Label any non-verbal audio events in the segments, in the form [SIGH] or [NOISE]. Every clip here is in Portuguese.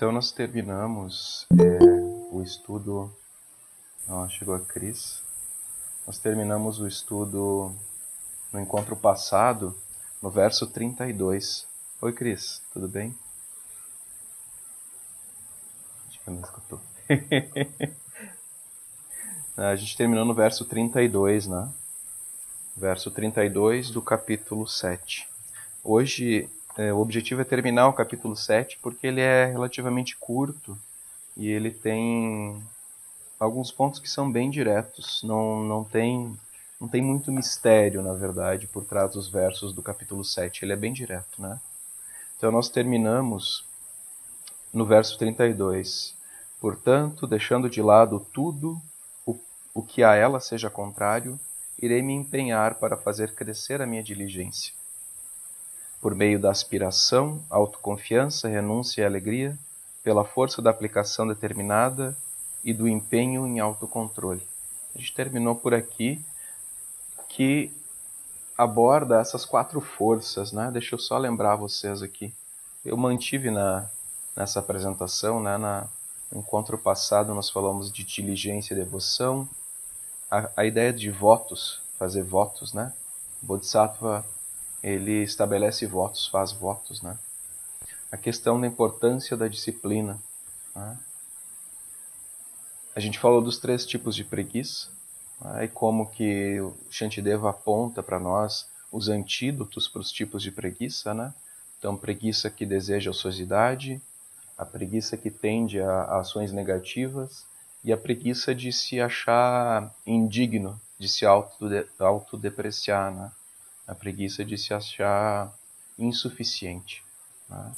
Então nós terminamos é, o estudo. Oh, chegou a Cris. Nós terminamos o estudo no encontro passado, no verso 32. Oi, Cris, tudo bem? Acho que não escutou. [LAUGHS] a gente terminou no verso 32, né? Verso 32 do capítulo 7. Hoje é, o objetivo é terminar o capítulo 7 porque ele é relativamente curto e ele tem alguns pontos que são bem diretos. Não, não, tem, não tem muito mistério, na verdade, por trás dos versos do capítulo 7. Ele é bem direto, né? Então nós terminamos no verso 32. Portanto, deixando de lado tudo o, o que a ela seja contrário, irei me empenhar para fazer crescer a minha diligência por meio da aspiração, autoconfiança, renúncia e alegria, pela força da aplicação determinada e do empenho em autocontrole. A gente terminou por aqui que aborda essas quatro forças, né? Deixa eu só lembrar vocês aqui. Eu mantive na, nessa apresentação, né? Na, no encontro passado nós falamos de diligência e devoção, a, a ideia de votos, fazer votos, né? Bodhisattva ele estabelece votos, faz votos, né? A questão da importância da disciplina. Né? A gente falou dos três tipos de preguiça né? e como que o Shantideva aponta para nós os antídotos para os tipos de preguiça, né? Então, preguiça que deseja ociosidade, a preguiça que tende a, a ações negativas e a preguiça de se achar indigno, de se autodepreciar, né? A preguiça de se achar insuficiente. Né?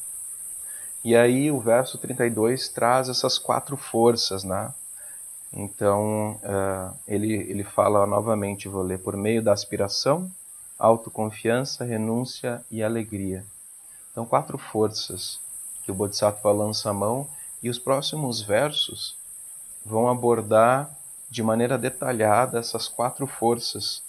E aí o verso 32 traz essas quatro forças, né? Então uh, ele, ele fala novamente, vou ler, por meio da aspiração, autoconfiança, renúncia e alegria. Então quatro forças que o Bodhisattva lança a mão e os próximos versos vão abordar de maneira detalhada essas quatro forças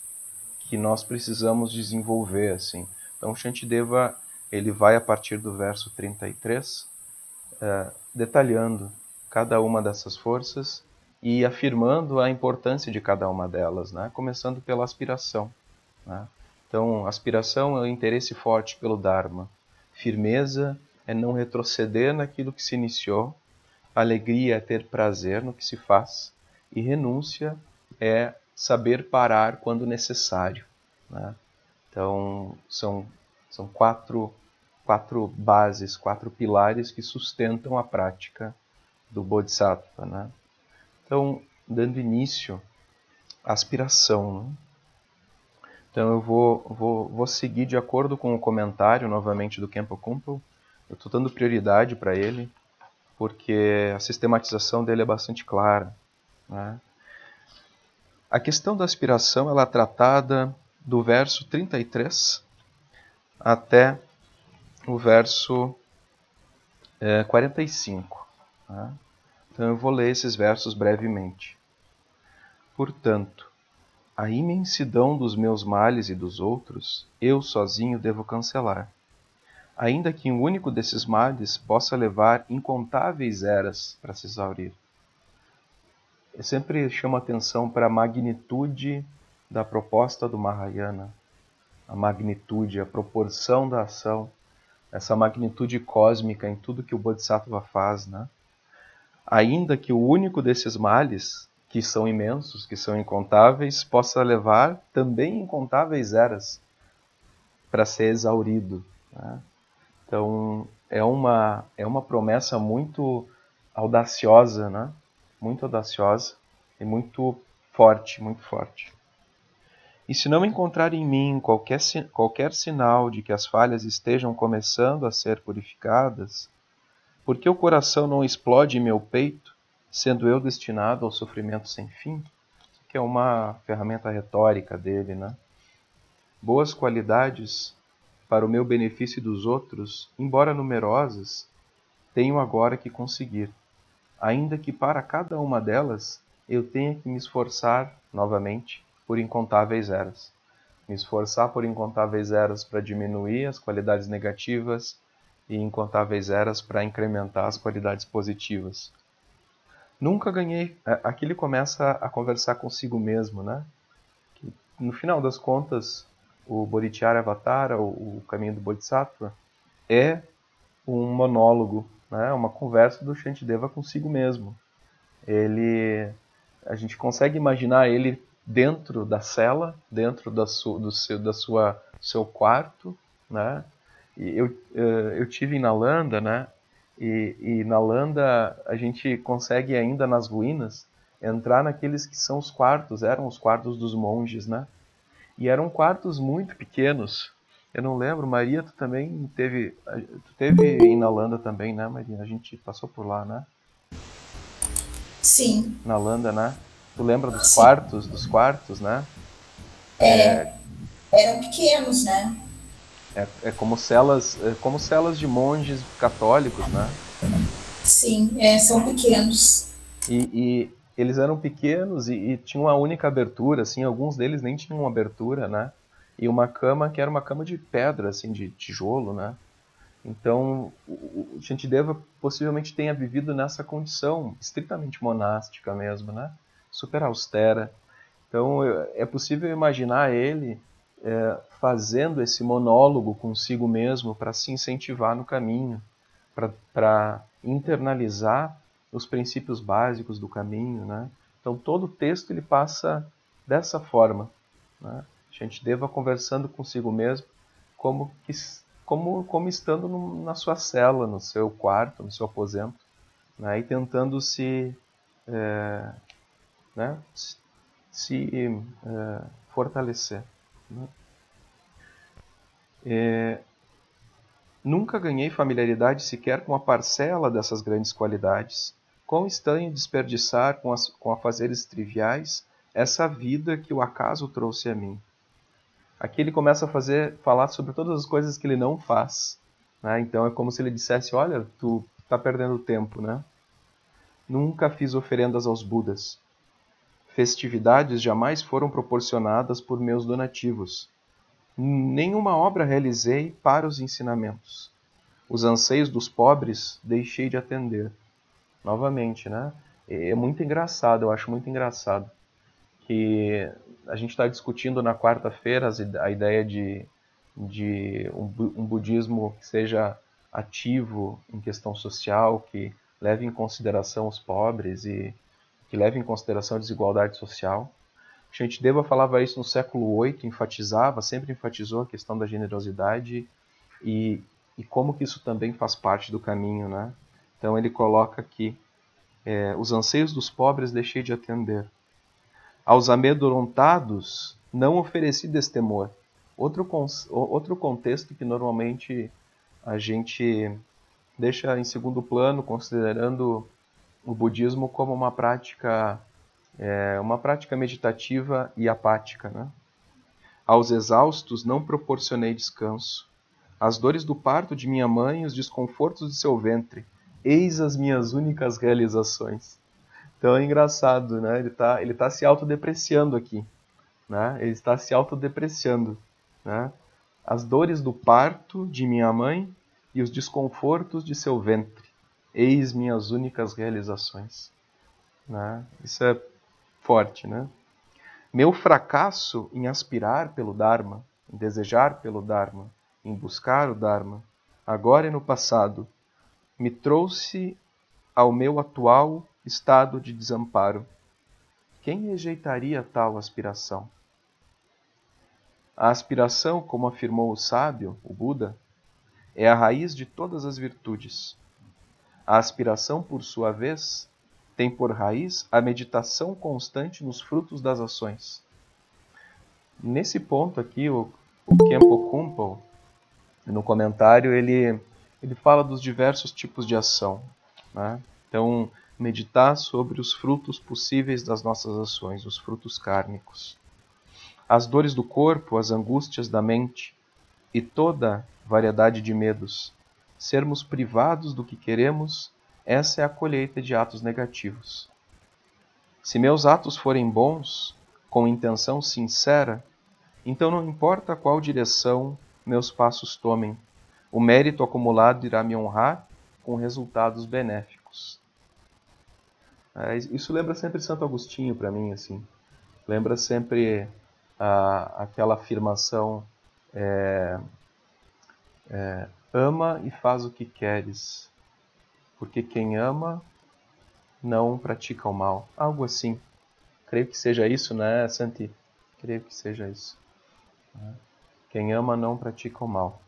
que nós precisamos desenvolver assim. Então Shantideva ele vai a partir do verso 33 uh, detalhando cada uma dessas forças e afirmando a importância de cada uma delas, né? começando pela aspiração. Né? Então, aspiração é o interesse forte pelo Dharma, firmeza é não retroceder naquilo que se iniciou, alegria é ter prazer no que se faz, e renúncia é saber parar quando necessário. Né? Então, são, são quatro, quatro bases, quatro pilares que sustentam a prática do Bodhisattva. Né? Então, dando início à aspiração. Né? Então, eu vou, vou, vou seguir de acordo com o comentário, novamente, do Kempo Kumpel. Eu estou dando prioridade para ele, porque a sistematização dele é bastante clara. Né? A questão da aspiração ela é tratada do verso 33 até o verso é, 45. Tá? Então eu vou ler esses versos brevemente. Portanto, a imensidão dos meus males e dos outros, eu sozinho devo cancelar, ainda que um único desses males possa levar incontáveis eras para se exaurir eu sempre chamo atenção para a magnitude da proposta do Mahayana, a magnitude, a proporção da ação, essa magnitude cósmica em tudo que o Bodhisattva faz, né? Ainda que o único desses males, que são imensos, que são incontáveis, possa levar também incontáveis eras para ser exaurido. Né? Então é uma é uma promessa muito audaciosa, né? Muito audaciosa e muito forte, muito forte. E se não encontrar em mim qualquer, qualquer sinal de que as falhas estejam começando a ser purificadas, por que o coração não explode em meu peito, sendo eu destinado ao sofrimento sem fim? Que é uma ferramenta retórica dele, né? Boas qualidades para o meu benefício e dos outros, embora numerosas, tenho agora que conseguir ainda que para cada uma delas eu tenha que me esforçar novamente por incontáveis eras. Me esforçar por incontáveis eras para diminuir as qualidades negativas e incontáveis eras para incrementar as qualidades positivas. Nunca ganhei. Aqui ele começa a conversar consigo mesmo, né? Que, no final das contas, o Bodhicharya Avatara, o caminho do Bodhisattva, é um monólogo, né? uma conversa do Shantideva consigo mesmo. Ele, a gente consegue imaginar ele dentro da cela, dentro da, su, do seu, da sua seu quarto, né? E eu, eh, eu tive em Nalanda, né? E, e Nalanda a gente consegue ainda nas ruínas entrar naqueles que são os quartos, eram os quartos dos monges, né? E eram quartos muito pequenos. Eu não lembro, Maria, tu também teve, tu teve em Nalanda também, né, Maria? A gente passou por lá, né? Sim. Nalanda, né? Tu lembra dos Sim. quartos, dos quartos, né? É, é, eram pequenos, né? É, é como celas, é como celas de monges católicos, né? Sim, é, são pequenos. E, e eles eram pequenos e, e, tinham uma única abertura, assim, alguns deles nem tinham abertura, né? E uma cama que era uma cama de pedra, assim, de tijolo, né? Então, o Shantideva possivelmente tenha vivido nessa condição estritamente monástica mesmo, né? Super austera. Então, é possível imaginar ele é, fazendo esse monólogo consigo mesmo para se incentivar no caminho, para internalizar os princípios básicos do caminho, né? Então todo o texto ele passa dessa forma, né? Deva conversando consigo mesmo, como que como como estando no, na sua cela, no seu quarto, no seu aposento, né? E tentando se é, né? se é, fortalecer. Né? É, nunca ganhei familiaridade sequer com a parcela dessas grandes qualidades. Quão estranho desperdiçar com, as, com afazeres triviais essa vida que o acaso trouxe a mim. Aqui ele começa a fazer, falar sobre todas as coisas que ele não faz. Né? Então é como se ele dissesse: Olha, tu está perdendo tempo, né? Nunca fiz oferendas aos Budas. Festividades jamais foram proporcionadas por meus donativos. Nenhuma obra realizei para os ensinamentos. Os anseios dos pobres deixei de atender. Novamente, né? É muito engraçado, eu acho muito engraçado que a gente está discutindo na quarta-feira a ideia de, de um, um budismo que seja ativo em questão social, que leve em consideração os pobres e que leve em consideração a desigualdade social. Shantideva falava isso no século VIII, enfatizava, sempre enfatizou a questão da generosidade e, e como que isso também faz parte do caminho, né? Então ele coloca aqui, é, os anseios dos pobres deixei de atender. Aos amedrontados não ofereci destemor. Outro, outro contexto que normalmente a gente deixa em segundo plano, considerando o budismo como uma prática é, uma prática meditativa e apática. Né? Aos exaustos não proporcionei descanso. As dores do parto de minha mãe e os desconfortos de seu ventre, eis as minhas únicas realizações. Então é engraçado, né? Ele está ele tá se autodepreciando aqui. Né? Ele está se autodepreciando. Né? As dores do parto de minha mãe e os desconfortos de seu ventre eis minhas únicas realizações. Né? Isso é forte, né? Meu fracasso em aspirar pelo Dharma, em desejar pelo Dharma, em buscar o Dharma, agora e no passado, me trouxe ao meu atual estado de desamparo. Quem rejeitaria tal aspiração? A aspiração, como afirmou o sábio, o Buda, é a raiz de todas as virtudes. A aspiração, por sua vez, tem por raiz a meditação constante nos frutos das ações. Nesse ponto aqui, o, o Kempo Kumpel, no comentário, ele, ele fala dos diversos tipos de ação. Né? Então, meditar sobre os frutos possíveis das nossas ações, os frutos kármicos. As dores do corpo, as angústias da mente e toda variedade de medos, sermos privados do que queremos, essa é a colheita de atos negativos. Se meus atos forem bons, com intenção sincera, então não importa qual direção meus passos tomem, O mérito acumulado irá me honrar com resultados benéficos. É, isso lembra sempre Santo Agostinho para mim, assim. Lembra sempre a, aquela afirmação: é, é, ama e faz o que queres, porque quem ama não pratica o mal. Algo assim. Creio que seja isso, né, Santi? Creio que seja isso. Quem ama não pratica o mal.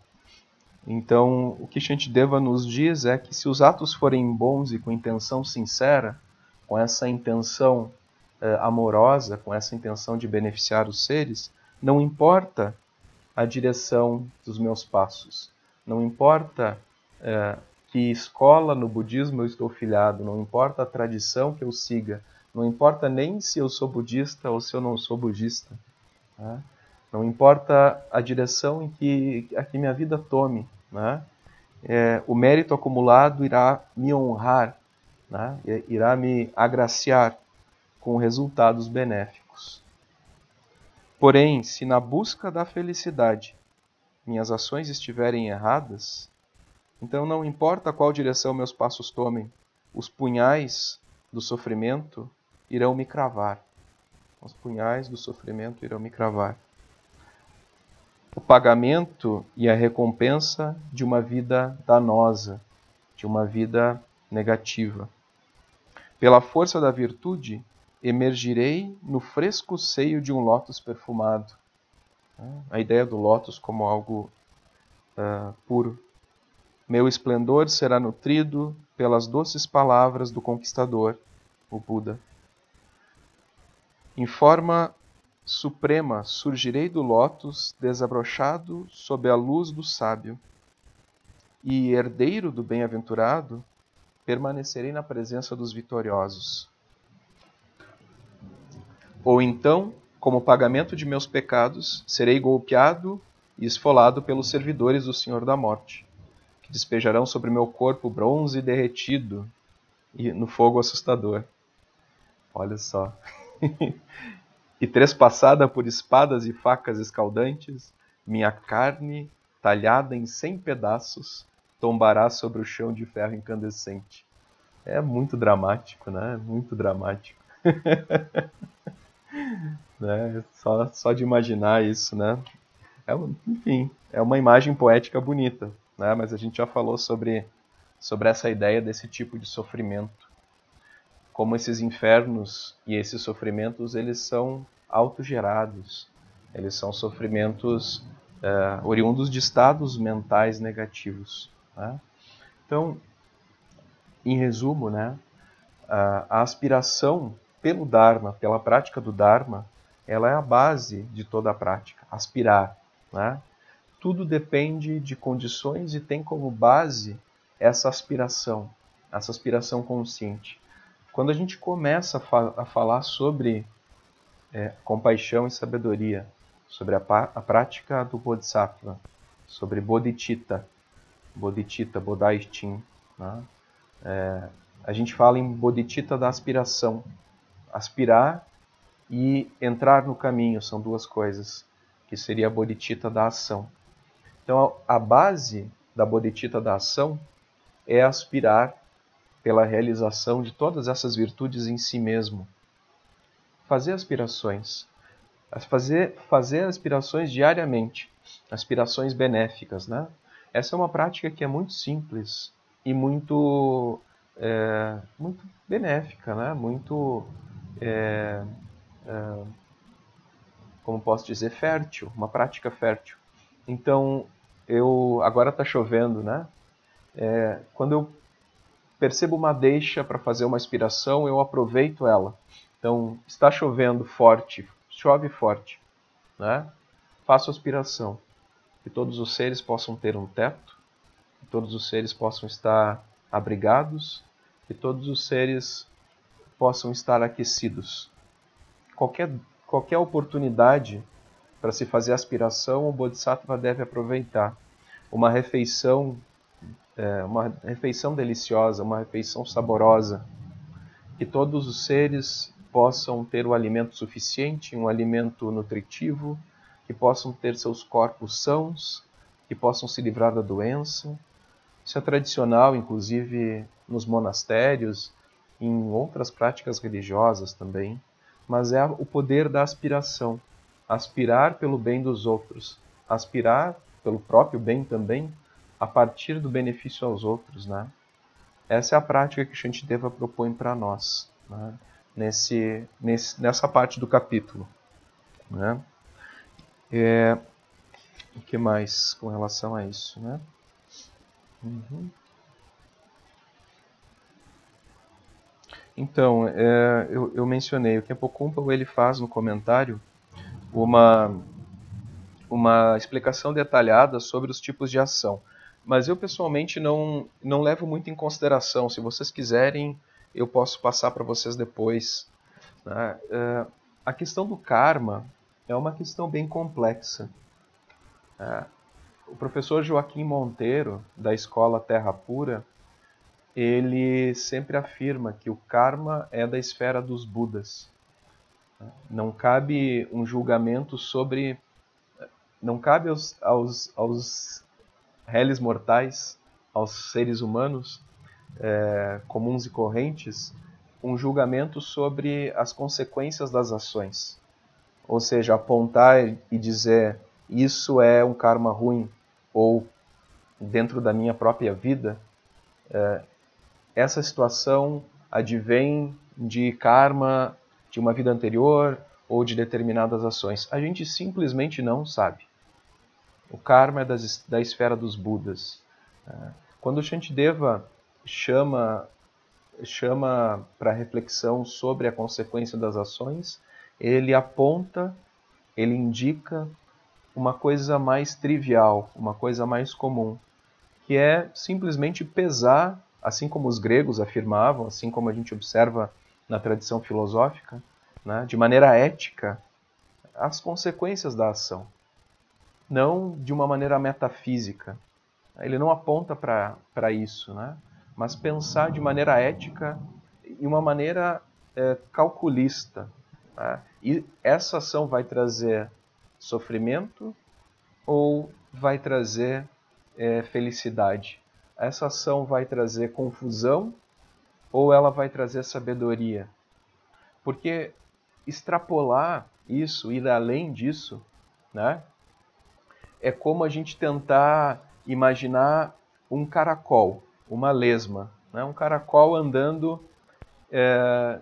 Então, o que Shantideva nos diz é que se os atos forem bons e com intenção sincera, com essa intenção eh, amorosa, com essa intenção de beneficiar os seres, não importa a direção dos meus passos, não importa eh, que escola no budismo eu estou filiado, não importa a tradição que eu siga, não importa nem se eu sou budista ou se eu não sou budista. Né? Não importa a direção em que a que minha vida tome, né? É, o mérito acumulado irá me honrar, né? irá me agraciar com resultados benéficos. Porém, se na busca da felicidade minhas ações estiverem erradas, então não importa qual direção meus passos tomem, os punhais do sofrimento irão me cravar. Os punhais do sofrimento irão me cravar. O pagamento e a recompensa de uma vida danosa, de uma vida negativa. Pela força da virtude, emergirei no fresco seio de um lótus perfumado. A ideia do lótus como algo uh, puro. Meu esplendor será nutrido pelas doces palavras do conquistador, o Buda. Em forma suprema surgirei do lótus desabrochado sob a luz do sábio, e herdeiro do bem-aventurado, permanecerei na presença dos vitoriosos. Ou então, como pagamento de meus pecados, serei golpeado e esfolado pelos servidores do Senhor da Morte que despejarão sobre meu corpo bronze derretido e no fogo assustador. Olha só. [LAUGHS] e trespassada por espadas e facas escaldantes, minha carne, talhada em cem pedaços, tombará sobre o chão de ferro incandescente. É muito dramático, né? Muito dramático. [LAUGHS] né? Só, só de imaginar isso, né? É, enfim, é uma imagem poética bonita né? mas a gente já falou sobre, sobre essa ideia desse tipo de sofrimento. Como esses infernos e esses sofrimentos eles são autogerados, eles são sofrimentos uh, oriundos de estados mentais negativos. Né? Então, em resumo, né, a, aspiração pelo Dharma, pela prática do Dharma, ela é a base de toda a prática, aspirar. Né? tudo depende de condições e tem como base essa aspiração, essa aspiração consciente. Quando a gente começa a, fa a falar sobre é, compaixão e sabedoria, sobre a, a, prática do Bodhisattva, sobre Bodhicitta, Bodhicitta, Bodhicitta, né? é, a gente fala em Bodhicitta da aspiração. Aspirar e entrar no caminho são duas coisas, que seria a Bodhicitta da ação. Então, a base da bodhicitta da ação é aspirar pela realização de todas essas virtudes em si mesmo. Fazer aspirações. Fazer, fazer aspirações diariamente. Aspirações benéficas, né? Essa é uma prática que é muito simples e muito, é, muito benéfica, né? Muito, é, é, como posso dizer, fértil, uma prática fértil. Então, eu agora está chovendo, né? É, quando eu percebo uma deixa para fazer uma aspiração, eu aproveito ela. Então, está chovendo forte, chove forte, né? Faço aspiração. Que todos os seres possam ter um teto, que todos os seres possam estar abrigados, que todos os seres possam estar aquecidos. Qualquer, qualquer oportunidade para se fazer aspiração, o Bodhisattva deve aproveitar. Uma refeição, é, uma refeição deliciosa, uma refeição saborosa, que todos os seres possam ter o alimento suficiente, um alimento nutritivo, que possam ter seus corpos sãos, que possam se livrar da doença. Isso é tradicional, inclusive nos monastérios, em outras práticas religiosas também, mas é o poder da aspiração, aspirar pelo bem dos outros, aspirar pelo próprio bem também, a partir do benefício aos outros, né? Essa é a prática que Shantideva propõe para nós, né? nesse, nesse, nessa parte do capítulo. Né? É, o que mais com relação a isso? Né? Uhum. Então, é, eu, eu, mencionei, o Kempokumpa ele faz no comentário uma, uma explicação detalhada sobre os tipos de ação. Mas eu pessoalmente não, não levo muito em consideração. Se vocês quiserem, eu posso passar para vocês depois. Né? É, a questão do karma é uma questão bem complexa. É, o professor Joaquim Monteiro, da escola Terra Pura, ele sempre afirma que o karma é da esfera dos Budas. Não cabe um julgamento sobre. Não cabe aos, aos, aos réis mortais, aos seres humanos é, comuns e correntes, um julgamento sobre as consequências das ações. Ou seja, apontar e dizer isso é um karma ruim, ou dentro da minha própria vida, é, essa situação advém de karma de uma vida anterior ou de determinadas ações. A gente simplesmente não sabe. O karma é das, da esfera dos Budas. Né? Quando Shantideva chama chama para reflexão sobre a consequência das ações, ele aponta, ele indica uma coisa mais trivial, uma coisa mais comum, que é simplesmente pesar, assim como os gregos afirmavam, assim como a gente observa na tradição filosófica, né, de maneira ética, as consequências da ação não de uma maneira metafísica. Ele não aponta para isso, né? mas pensar de maneira ética e uma maneira é, calculista. Né? E essa ação vai trazer sofrimento ou vai trazer é, felicidade? Essa ação vai trazer confusão ou ela vai trazer sabedoria? Porque extrapolar isso, ir além disso, né? é como a gente tentar imaginar um caracol, uma lesma, né? um caracol andando, é,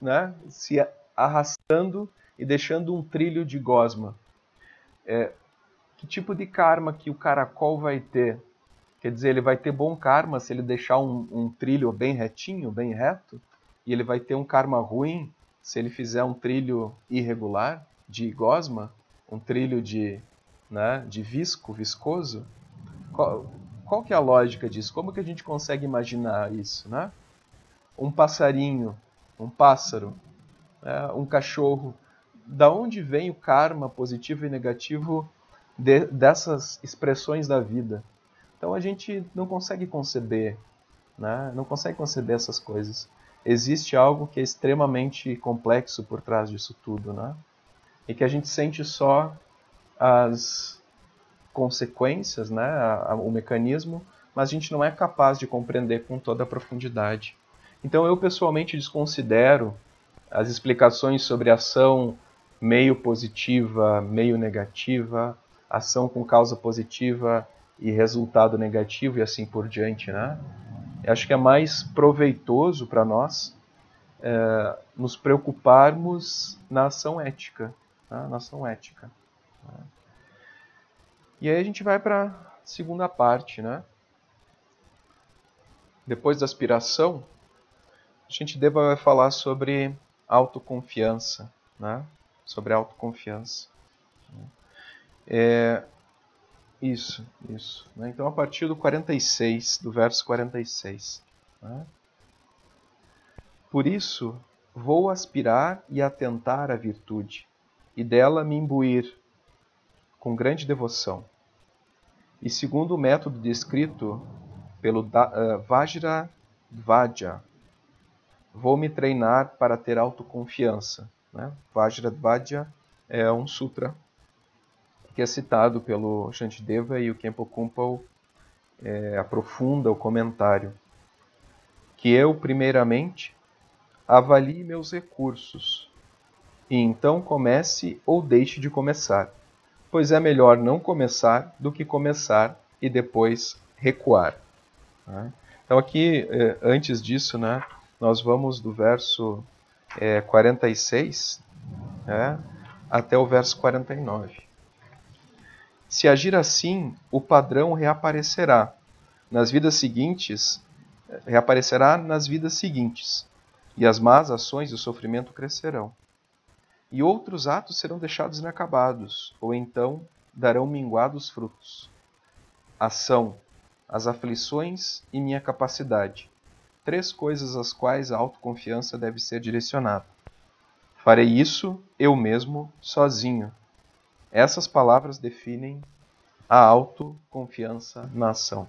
né? se arrastando e deixando um trilho de gosma. É, que tipo de karma que o caracol vai ter? Quer dizer, ele vai ter bom karma se ele deixar um, um trilho bem retinho, bem reto, e ele vai ter um karma ruim se ele fizer um trilho irregular de gosma, um trilho de né, de visco, viscoso, qual, qual que é a lógica disso? Como que a gente consegue imaginar isso? Né? Um passarinho, um pássaro, né, um cachorro, da onde vem o karma positivo e negativo de, dessas expressões da vida? Então a gente não consegue conceber, né? não consegue conceber essas coisas. Existe algo que é extremamente complexo por trás disso tudo, né? E que a gente sente só as consequências, né, o mecanismo, mas a gente não é capaz de compreender com toda a profundidade. Então eu pessoalmente desconsidero as explicações sobre ação meio positiva, meio negativa, ação com causa positiva e resultado negativo e assim por diante, né? Eu acho que é mais proveitoso para nós é, nos preocuparmos na ação ética, né? na ação ética. E aí a gente vai para a segunda parte, né? Depois da aspiração, a gente deva falar sobre autoconfiança, né? Sobre autoconfiança. É, isso, isso. Né? Então, a partir do 46, do verso 46. Né? Por isso, vou aspirar e atentar à virtude, e dela me imbuir, com grande devoção. E segundo o método descrito pelo uh, Vajradvaja, vou me treinar para ter autoconfiança. Né? Vajradvaja é um sutra que é citado pelo Shantideva e o Kempo Kumpal é, aprofunda o comentário. Que eu, primeiramente, avalie meus recursos e então comece ou deixe de começar, pois é melhor não começar do que começar e depois recuar. Né? Então, aqui, é, antes disso, né, nós vamos do verso é, 46 né, até o verso 49. Se agir assim, o padrão reaparecerá nas vidas seguintes, reaparecerá nas vidas seguintes, e as más ações e o sofrimento crescerão. E outros atos serão deixados inacabados, ou então darão minguados frutos. Ação, as aflições e minha capacidade. Três coisas às quais a autoconfiança deve ser direcionada. Farei isso eu mesmo, sozinho, essas palavras definem a autoconfiança na ação.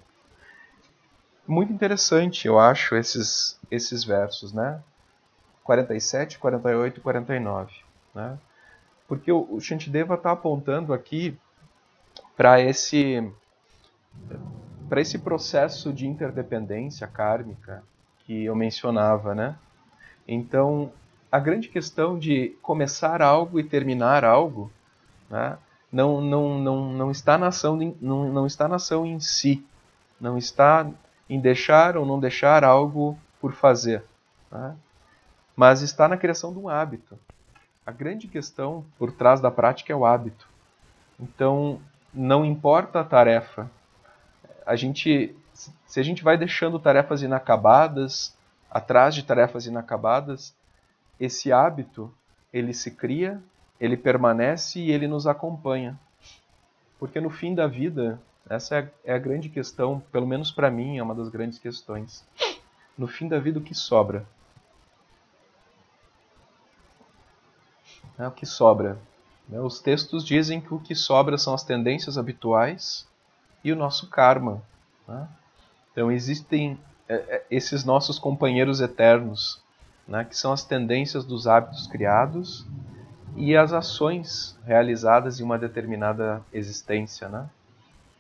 Muito interessante, eu acho, esses, esses versos, né? 47, 48 e 49. Né? Porque o, o Shantideva está apontando aqui para esse, para esse processo de interdependência kármica que eu mencionava. Né? Então, a grande questão de começar algo e terminar algo né? não, não, não, não, está na ação, não, não está na ação em si, não está em deixar ou não deixar algo por fazer, né? mas está na criação de um hábito. A grande questão por trás da prática é o hábito. Então, não importa a tarefa, a gente, se a gente vai deixando tarefas inacabadas, atrás de tarefas inacabadas, esse hábito ele se cria ele permanece e ele nos acompanha. Porque no fim da vida, essa é a, é grande questão, pelo menos para mim, é uma das grandes questões. No fim da vida, o que sobra? É o que sobra. Né? Os textos dizem que o que sobra são as tendências habituais e o nosso karma. Né? Então existem é, é, esses nossos companheiros eternos, né? que são as tendências dos hábitos criados e as ações realizadas em uma determinada existência, né?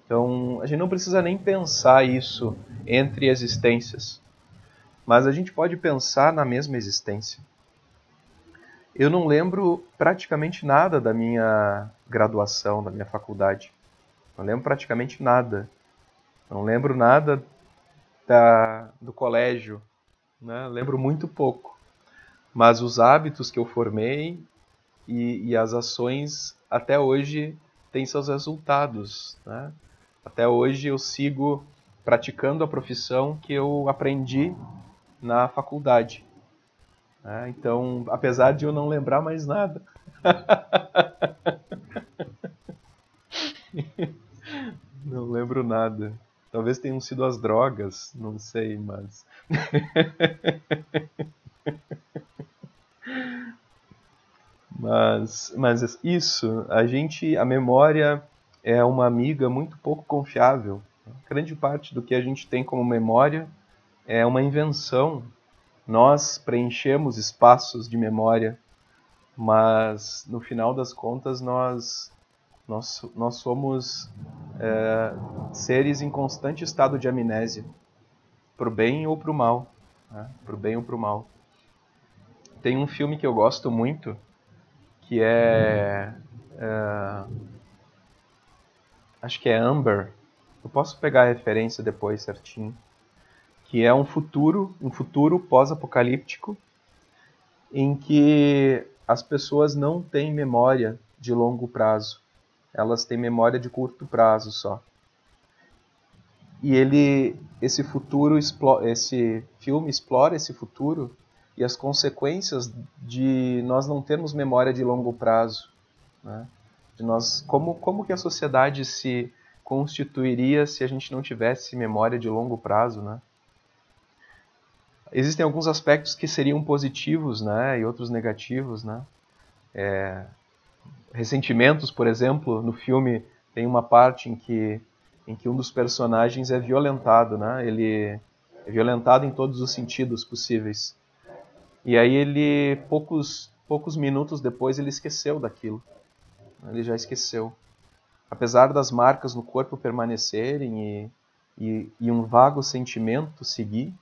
Então, a gente não precisa nem pensar isso entre existências, mas a gente pode pensar na mesma existência. Eu não lembro praticamente nada da minha graduação, da minha faculdade. Não lembro praticamente nada. Não lembro nada da, do colégio. Né? Lembro muito pouco. Mas os hábitos que eu formei e, e as ações até hoje têm seus resultados. Né? Até hoje eu sigo praticando a profissão que eu aprendi na faculdade. Né? Então, apesar de eu não lembrar mais nada. [LAUGHS] não lembro nada. Talvez tenham sido as drogas, não sei, mas. [LAUGHS] Mas, mas isso, a gente, a memória é uma amiga muito pouco confiável. Grande parte do que a gente tem como memória é uma invenção. Nós preenchemos espaços de memória, mas no final das contas nós nós, nós somos é, seres em constante estado de amnésia, para o bem ou para o mal, né? bem ou para o mal. Tem um filme que eu gosto muito que é, é, acho que é Amber. Eu posso pegar a referência depois certinho. Que é um futuro, um futuro pós-apocalíptico em que as pessoas não têm memória de longo prazo. Elas têm memória de curto prazo só. E ele, esse futuro, esse filme explora esse futuro e as consequências de nós não termos memória de longo prazo, né? de nós como como que a sociedade se constituiria se a gente não tivesse memória de longo prazo, né? Existem alguns aspectos que seriam positivos, né, e outros negativos, né? É, ressentimentos, por exemplo, no filme tem uma parte em que em que um dos personagens é violentado, né? Ele é violentado em todos os sentidos possíveis. E aí ele, poucos, poucos minutos depois, ele esqueceu daquilo. Ele já esqueceu. apesar das marcas no corpo permanecerem e, e, e um vago sentimento seguir,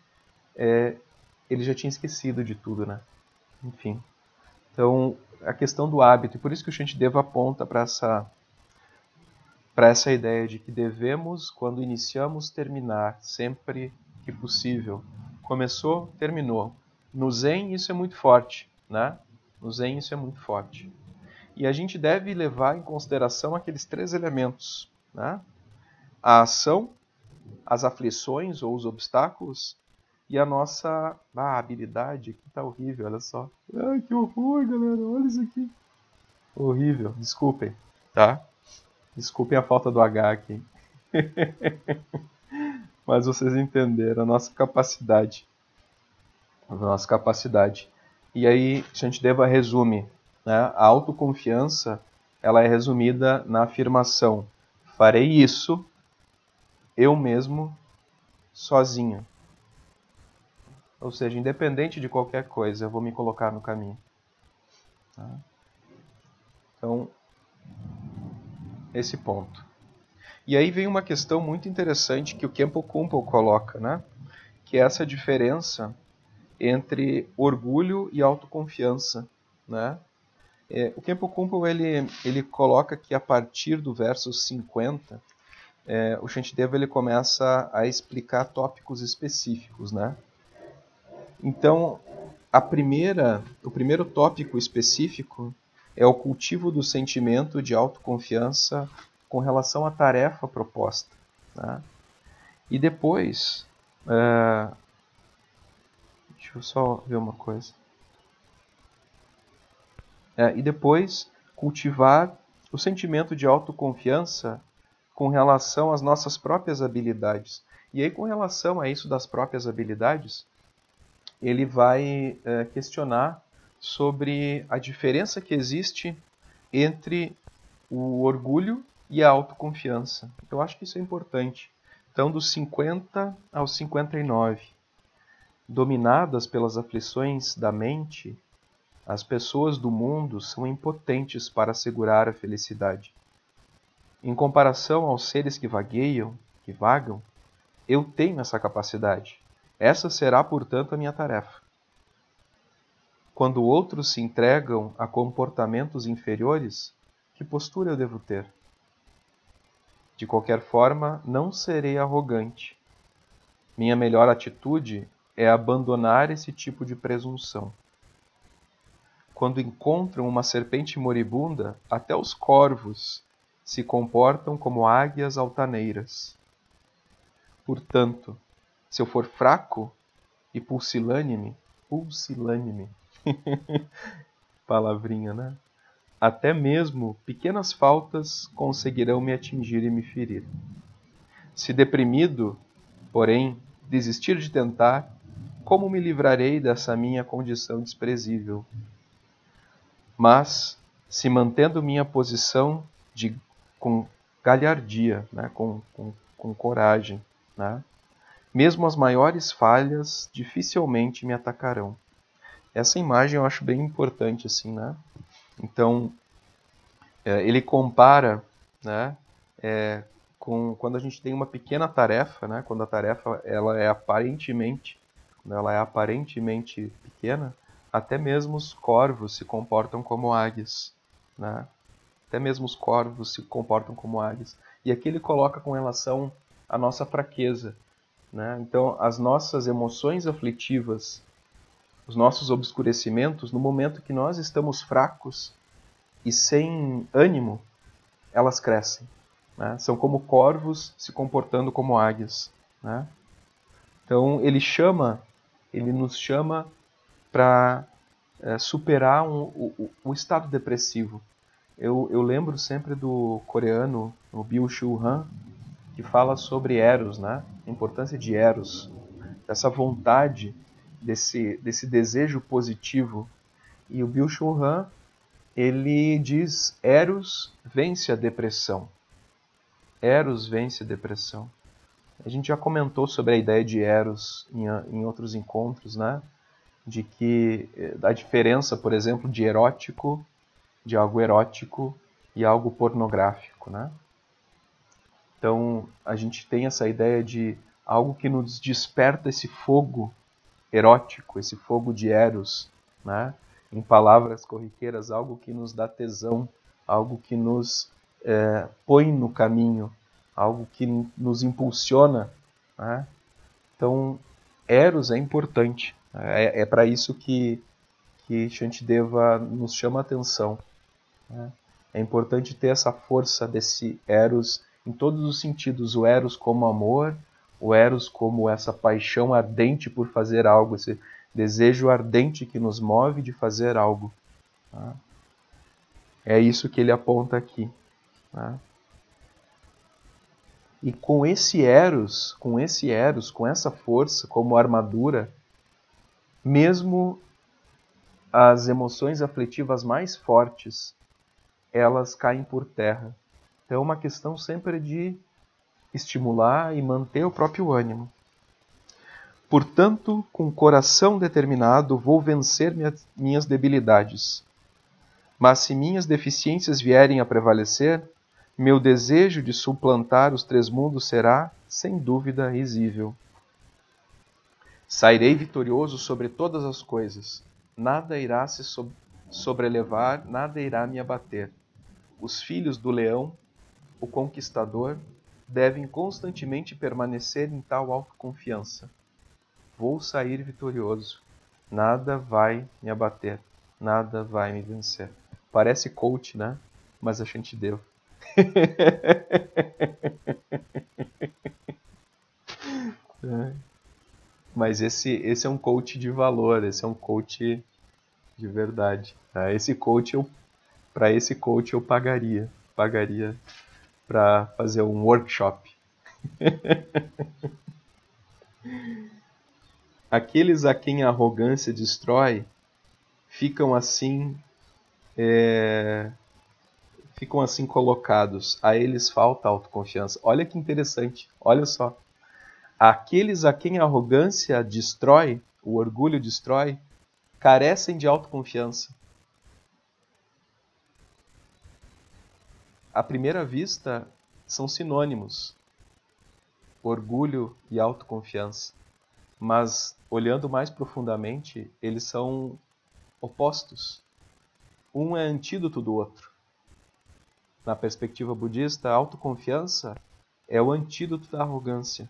é, ele já tinha esquecido de tudo, né? Enfim. Então, a questão do hábito, e por isso que o Shantideva aponta para essa para essa ideia de que devemos, quando iniciamos, terminar sempre que possível. Começou, terminou. No Zen isso é muito forte, né? No Zen isso é muito forte. E a gente deve levar em consideração aqueles três elementos, né? A ação, as aflições ou os obstáculos e a nossa ah, habilidade aqui tá horrível, olha só. Ai, que horror, galera, olha isso aqui. Horrível, desculpem, tá? Desculpem a falta do H aqui. [LAUGHS] Mas vocês entenderam a nossa capacidade. A nossa capacidade. E aí, Shantideva resume. Né? A autoconfiança ela é resumida na afirmação: farei isso eu mesmo, sozinho. Ou seja, independente de qualquer coisa, eu vou me colocar no caminho. Tá? Então, esse ponto. E aí vem uma questão muito interessante que o Kempo Kumpo coloca, né? que é essa diferença entre orgulho e autoconfiança. Né? É, o Kempo Kumpo ele, ele coloca que a partir do verso 50, é, o Shantideva ele começa a explicar tópicos específicos. Né? Então, a primeira, o primeiro tópico específico é o cultivo do sentimento de autoconfiança com relação à tarefa proposta. Né? E depois, é... deixa eu só ver uma coisa. É, e depois, cultivar o sentimento de autoconfiança com relação às nossas próprias habilidades. E aí, com relação a isso das próprias habilidades, ele vai é, questionar sobre a diferença que existe entre o orgulho e a autoconfiança. Eu acho que isso é importante. Então, dos 50 aos 59, dominadas pelas aflições da mente, as pessoas do mundo são impotentes para assegurar a felicidade. Em comparação aos seres que vagueiam, que vagam, eu tenho essa capacidade. Essa será, portanto, a minha tarefa. Quando outros se entregam a comportamentos inferiores, que postura eu devo ter? De qualquer forma, não serei arrogante. Minha melhor atitude é abandonar esse tipo de presunção. Quando encontram uma serpente moribunda, até os corvos se comportam como águias altaneiras. Portanto, se eu for fraco e pulsilânime, pulsilânime, [LAUGHS] palavrinha, né? Até mesmo pequenas faltas conseguirão me atingir e me ferir. Se deprimido, porém, desistir de tentar, como me livrarei dessa minha condição desprezível? Mas, se mantendo minha posição de, com galhardia, né, com, com, com coragem, né, mesmo as maiores falhas dificilmente me atacarão. Essa imagem eu acho bem importante, assim, né? Então, é, ele compara, né, é, com quando a gente tem uma pequena tarefa, né? Quando a tarefa ela é aparentemente, ela é aparentemente pequena, até mesmo os corvos se comportam como águias, né? Até mesmo os corvos se comportam como águias. E aqui ele coloca com relação à nossa fraqueza, né? Então, as nossas emoções aflitivas, os nossos obscurecimentos, no momento que nós estamos fracos e sem ânimo, elas crescem. Né? São como corvos se comportando como águias. Né? Então, ele chama, ele nos chama para é, superar um, o, o, estado depressivo. Eu, eu lembro sempre do coreano, o Bill Shu Han, que fala sobre Eros, né? A importância de Eros, dessa vontade, desse, desse desejo positivo. E o Bill Shun Han, ele diz, Eros vence a depressão. Eros vence a depressão. A gente já comentou sobre a ideia de Eros em, em outros encontros, né? De que eh, a diferença, por exemplo, de erótico, de algo erótico e algo pornográfico, né? Então a gente tem essa ideia de algo que nos desperta esse fogo erótico, esse fogo de Eros, né? em palavras corriqueiras, algo que nos dá tesão, algo que nos é, põe no caminho, algo que nos impulsiona. Né? Então, Eros é importante. É, é para isso que, que Shantideva nos chama a atenção. Né? É importante ter essa força desse Eros em todos os sentidos. O Eros como amor, o Eros como essa paixão ardente por fazer algo, esse desejo ardente que nos move de fazer algo. Tá? É isso que ele aponta aqui. Tá? E com esse Eros, com esse Eros, com essa força como armadura, mesmo as emoções afetivas mais fortes, elas caem por terra. Então é uma questão sempre de estimular e manter o próprio ânimo. Portanto, com coração determinado, vou vencer minhas debilidades. Mas se minhas deficiências vierem a prevalecer, meu desejo de suplantar os três mundos será, sem dúvida, risível. Sairei vitorioso sobre todas as coisas. Nada irá se sobrelevar, nada irá me abater. Os filhos do leão, o conquistador, devem constantemente permanecer em tal autoconfiança. Vou sair vitorioso. Nada vai me abater. Nada vai me vencer. Parece coach, né? Mas a gente deu. [LAUGHS] Mas esse, esse é um coach de valor, esse é um coach de verdade. Tá? Esse coach eu, para esse coach eu pagaria, pagaria para fazer um workshop. [LAUGHS] Aqueles a quem a arrogância destrói ficam assim é, ficam assim colocados. A eles falta autoconfiança. Olha que interessante. Olha só. Aqueles a quem a arrogância destrói, o orgulho destrói, carecem de autoconfiança. À primeira vista, são sinônimos, orgulho e autoconfiança. Mas, olhando mais profundamente, eles são opostos. Um é antídoto do outro. Na perspectiva budista, a autoconfiança é o antídoto da arrogância.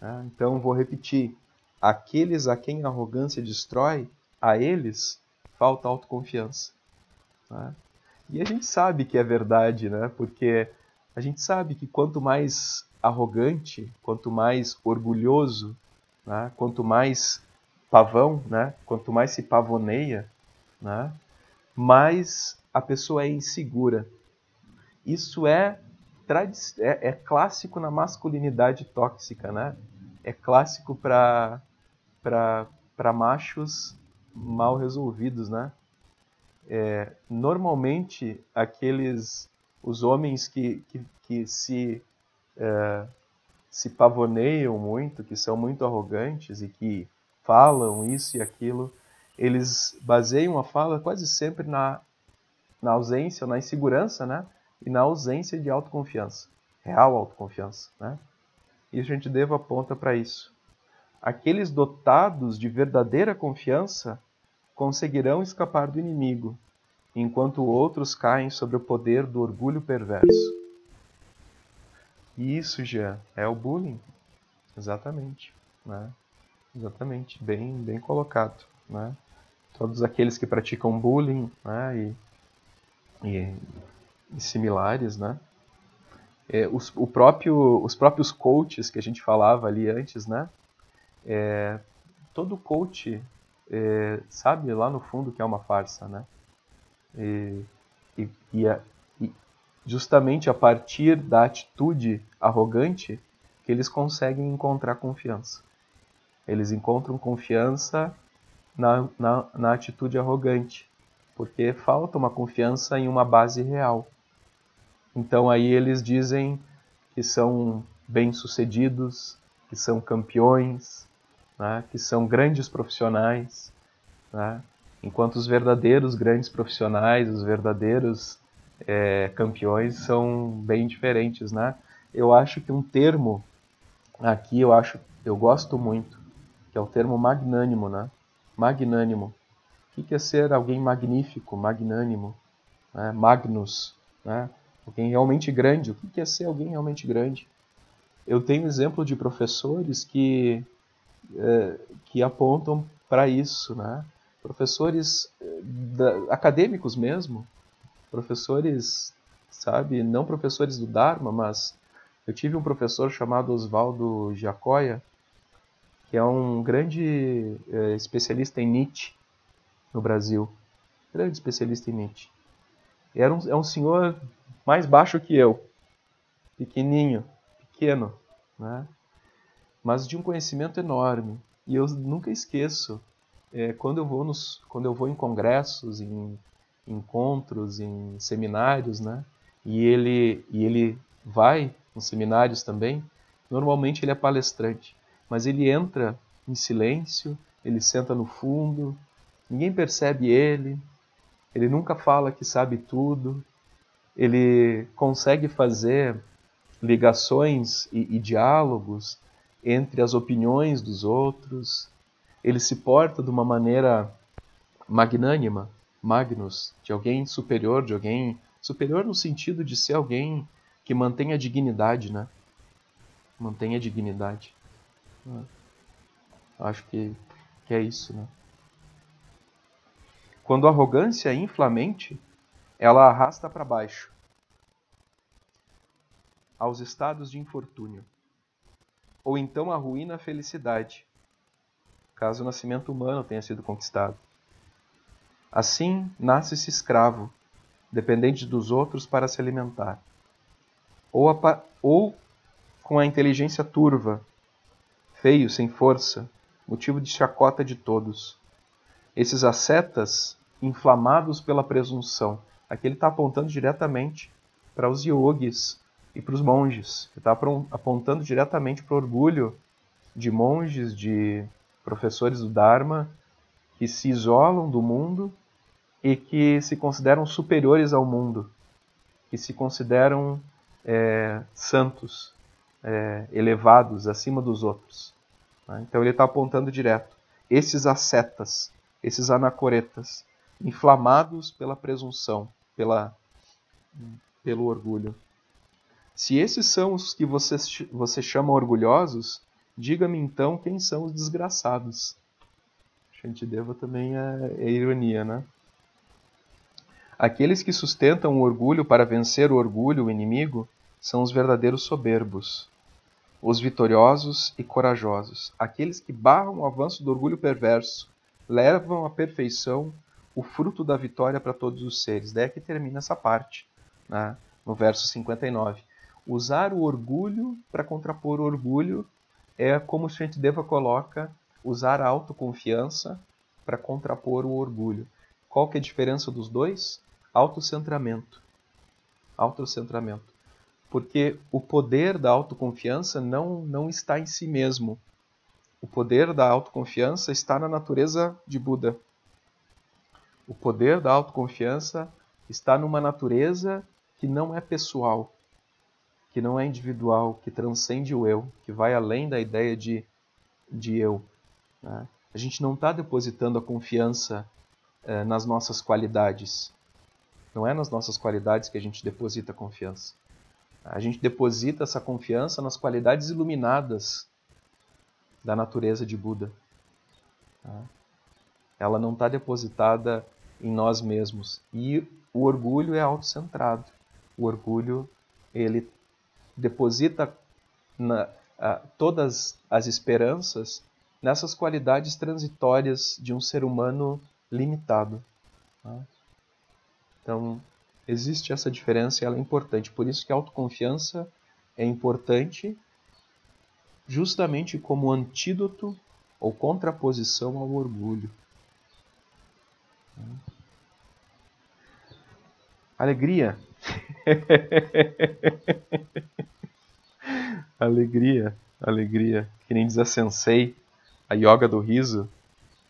Né? Então, vou repetir: aqueles a quem a arrogância destrói, a eles falta autoconfiança. E a gente sabe que é verdade, né? Porque a gente sabe que quanto mais arrogante, quanto mais orgulhoso, né? quanto mais pavão, né? quanto mais se pavoneia, né? mais a pessoa é insegura. Isso é, é, é clássico na masculinidade tóxica, né? É clássico para machos mal resolvidos, né? É, normalmente aqueles os homens que, que, que se é, se pavoneiam muito, que são muito arrogantes e que falam isso e aquilo, eles baseiam a fala quase sempre na, na ausência, na insegurança, né? E na ausência de autoconfiança, real autoconfiança, né? E a gente deva aponta para isso. Aqueles dotados de verdadeira confiança conseguirão escapar do inimigo, enquanto outros caem sob o poder do orgulho perverso. Isso já é o bullying, exatamente, né? Exatamente, bem, bem colocado, né? Todos aqueles que praticam bullying, né? E, e, e similares, né? É, os, o próprio, os próprios coaches que a gente falava ali antes, né? É, todo coach é, sabe lá no fundo que é uma farsa, né? E, e, e, a, e, justamente a partir da atitude arrogante que eles conseguem encontrar confiança. Eles encontram confiança na, na, na atitude arrogante, porque falta uma confiança em uma base real. Então aí eles dizem que são bem-sucedidos, que são campeões, né, que são grandes profissionais, né, enquanto os verdadeiros grandes profissionais, os verdadeiros é, campeões são bem diferentes, né? eu acho que um termo aqui eu acho, eu gosto muito, que é o termo magnânimo, né? Magnânimo. O que é ser alguém magnífico, magnânimo, né? Magnus, né? Alguém realmente grande. O que é ser alguém realmente grande? Eu tenho exemplo de professores que que apontam para isso, né? Professores é, da, acadêmicos mesmo, professores, sabe, não professores do Dharma, mas eu tive um professor chamado Oswaldo Giacoia, que é um grande é, especialista em Nietzsche no Brasil. Grande especialista em Nietzsche. Era um, é um senhor mais baixo que eu, pequenininho, pequeno, né? Mas de um conhecimento enorme. E eu nunca esqueço, é, quando, eu vou nos, quando eu vou em congressos, em encontros, em seminários, né? e, ele, e ele vai nos seminários também, normalmente ele é palestrante, mas ele entra em silêncio, ele senta no fundo, ninguém percebe ele, ele nunca fala que sabe tudo, ele consegue fazer ligações e, e diálogos entre as opiniões dos outros, ele se porta de uma maneira magnânima, magnus, de alguém superior, de alguém superior no sentido de ser alguém que mantém a dignidade, né? Mantém a dignidade. Acho que, que é isso, né? Quando a arrogância inflamente, ela arrasta para baixo aos estados de infortúnio, ou então arruína a felicidade, caso o nascimento humano tenha sido conquistado. Assim, nasce-se escravo, dependente dos outros para se alimentar ou, a, ou com a inteligência turva, feio, sem força, motivo de chacota de todos. Esses ascetas, inflamados pela presunção, aqui ele está apontando diretamente para os yogis e para os monges, ele está apontando diretamente para o orgulho de monges, de professores do Dharma, que se isolam do mundo e que se consideram superiores ao mundo, que se consideram é, santos, é, elevados acima dos outros. Né? Então ele está apontando direto. Esses ascetas, esses anacoretas, inflamados pela presunção, pela, pelo orgulho. Se esses são os que você, você chama orgulhosos, diga-me então quem são os desgraçados. Shantideva também é, é ironia, né? Aqueles que sustentam o orgulho para vencer o orgulho, o inimigo, são os verdadeiros soberbos, os vitoriosos e corajosos, aqueles que barram o avanço do orgulho perverso, levam à perfeição o fruto da vitória para todos os seres. Daí é que termina essa parte, né? no verso 59. Usar o orgulho para contrapor o orgulho é como o Shantideva coloca usar a autoconfiança para contrapor o orgulho. Qual que é a diferença dos dois? autocentramento. Autocentramento. Porque o poder da autoconfiança não, não está em si mesmo. O poder da autoconfiança está na natureza de Buda. O poder da autoconfiança está numa natureza que não é pessoal, que não é individual, que transcende o eu, que vai além da ideia de, de eu. Né? A gente não está depositando a confiança eh, nas nossas qualidades. Não é nas nossas qualidades que a gente deposita confiança. A gente deposita essa confiança nas qualidades iluminadas da natureza de Buda. Tá? Ela não está depositada em nós mesmos. E o orgulho é autocentrado. O orgulho ele deposita na, a, todas as esperanças nessas qualidades transitórias de um ser humano limitado. Tá? Então, existe essa diferença e ela é importante. Por isso que a autoconfiança é importante justamente como antídoto ou contraposição ao orgulho. Alegria. [LAUGHS] alegria, alegria. Que nem diz a Sensei, a yoga do riso,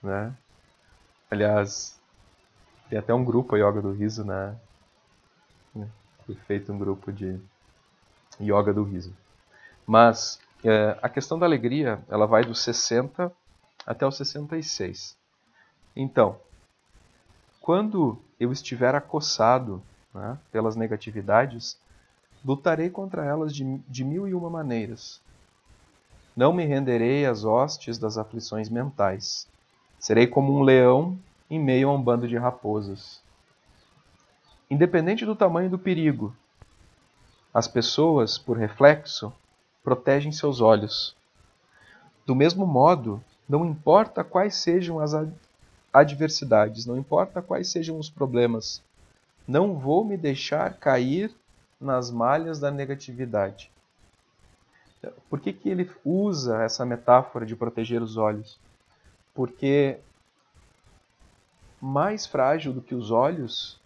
né? Aliás, tem até um grupo, a Yoga do Riso, né? Foi feito um grupo de yoga do riso. Mas é, a questão da alegria, ela vai dos 60 até os 66. Então, quando eu estiver acossado né, pelas negatividades, lutarei contra elas de, de mil e uma maneiras. Não me renderei às hostes das aflições mentais. Serei como um leão em meio a um bando de raposas. Independente do tamanho do perigo, as pessoas, por reflexo, protegem seus olhos. Do mesmo modo, não importa quais sejam as adversidades, não importa quais sejam os problemas, não vou me deixar cair nas malhas da negatividade. Por que, que ele usa essa metáfora de proteger os olhos? Porque mais frágil do que os olhos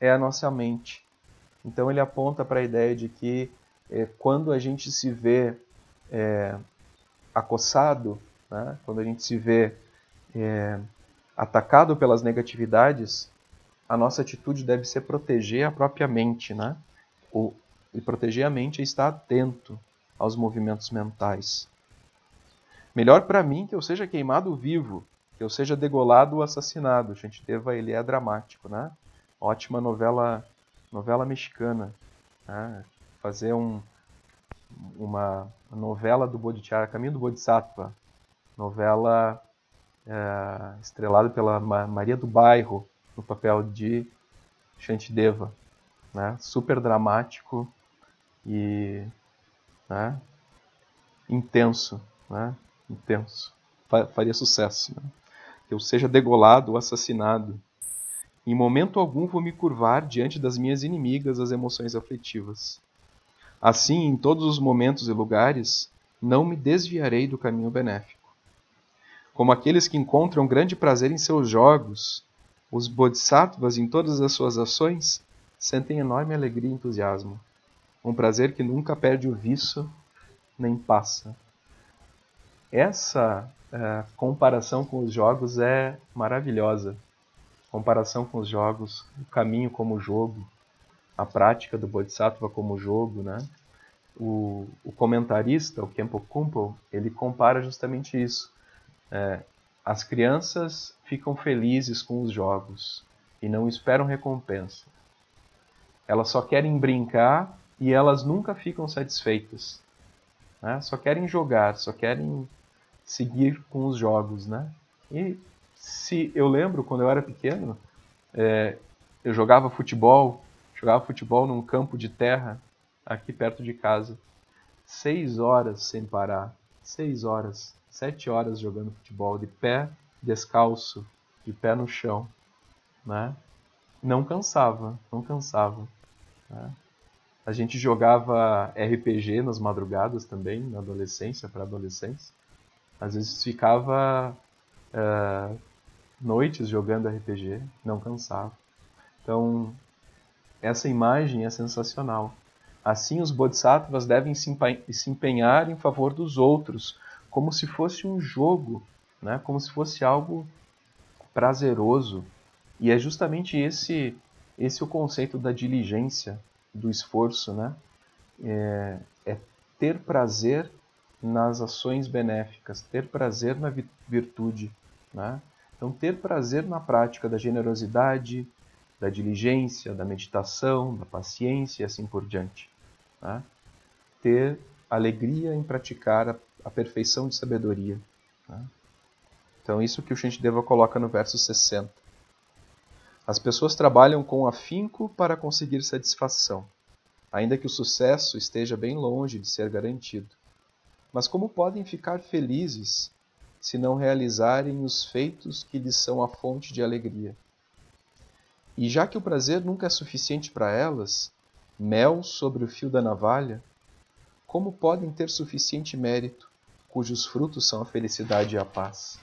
é a nossa mente. Então ele aponta para a ideia de que é, quando a gente se vê é, acossado, né, quando a gente se vê é, atacado pelas negatividades, a nossa atitude deve ser proteger a própria mente, né? O, e proteger a mente é estar atento aos movimentos mentais. Melhor para mim que eu seja queimado vivo, que eu seja degolado ou assassinado. Shantideva ele é dramático, né? Ótima novela novela mexicana, né? fazer um, uma novela do Bodhidharma, Caminho do Bodhisattva, novela é, estrelada pela Maria do Bairro no papel de Shantideva, né? super dramático e né? intenso, né? intenso, faria sucesso, né? que eu seja degolado ou assassinado em momento algum vou me curvar diante das minhas inimigas as emoções aflitivas. Assim, em todos os momentos e lugares, não me desviarei do caminho benéfico. Como aqueles que encontram grande prazer em seus jogos, os bodhisattvas, em todas as suas ações, sentem enorme alegria e entusiasmo. Um prazer que nunca perde o viço nem passa. Essa uh, comparação com os jogos é maravilhosa comparação com os jogos, o caminho como jogo, a prática do Bodhisattva como jogo, né? O, o comentarista, o Kempo Kumpo, ele compara justamente isso. É, as crianças ficam felizes com os jogos e não esperam recompensa. Elas só querem brincar e elas nunca ficam satisfeitas. Né? Só querem jogar, só querem seguir com os jogos, né? E se eu lembro quando eu era pequeno, é, eu jogava futebol, jogava futebol num campo de terra aqui perto de casa, seis horas sem parar, seis horas, sete horas jogando futebol de pé descalço, de pé no chão, né? Não cansava, não cansava. Né? A gente jogava RPG nas madrugadas também, na adolescência, para adolescência. Às vezes ficava uh, noites jogando RPG, não cansava. Então, essa imagem é sensacional. Assim, os bodhisattvas devem se empenhar em favor dos outros, como se fosse um jogo, né? como se fosse algo prazeroso. E é justamente esse, esse o conceito da diligência, do esforço. Né? É, é ter prazer nas ações benéficas, ter prazer na virtude. Né? Então, ter prazer na prática da generosidade, da diligência, da meditação, da paciência e assim por diante. Né? Ter alegria em praticar a, a perfeição de sabedoria. Né? Então, isso que o Shantideva coloca no verso 60. As pessoas trabalham com afinco para conseguir satisfação, ainda que o sucesso esteja bem longe de ser garantido. Mas como podem ficar felizes se não realizarem os feitos que lhes são a fonte de alegria. E já que o prazer nunca é suficiente para elas, mel sobre o fio da navalha, como podem ter suficiente mérito, cujos frutos são a felicidade e a paz?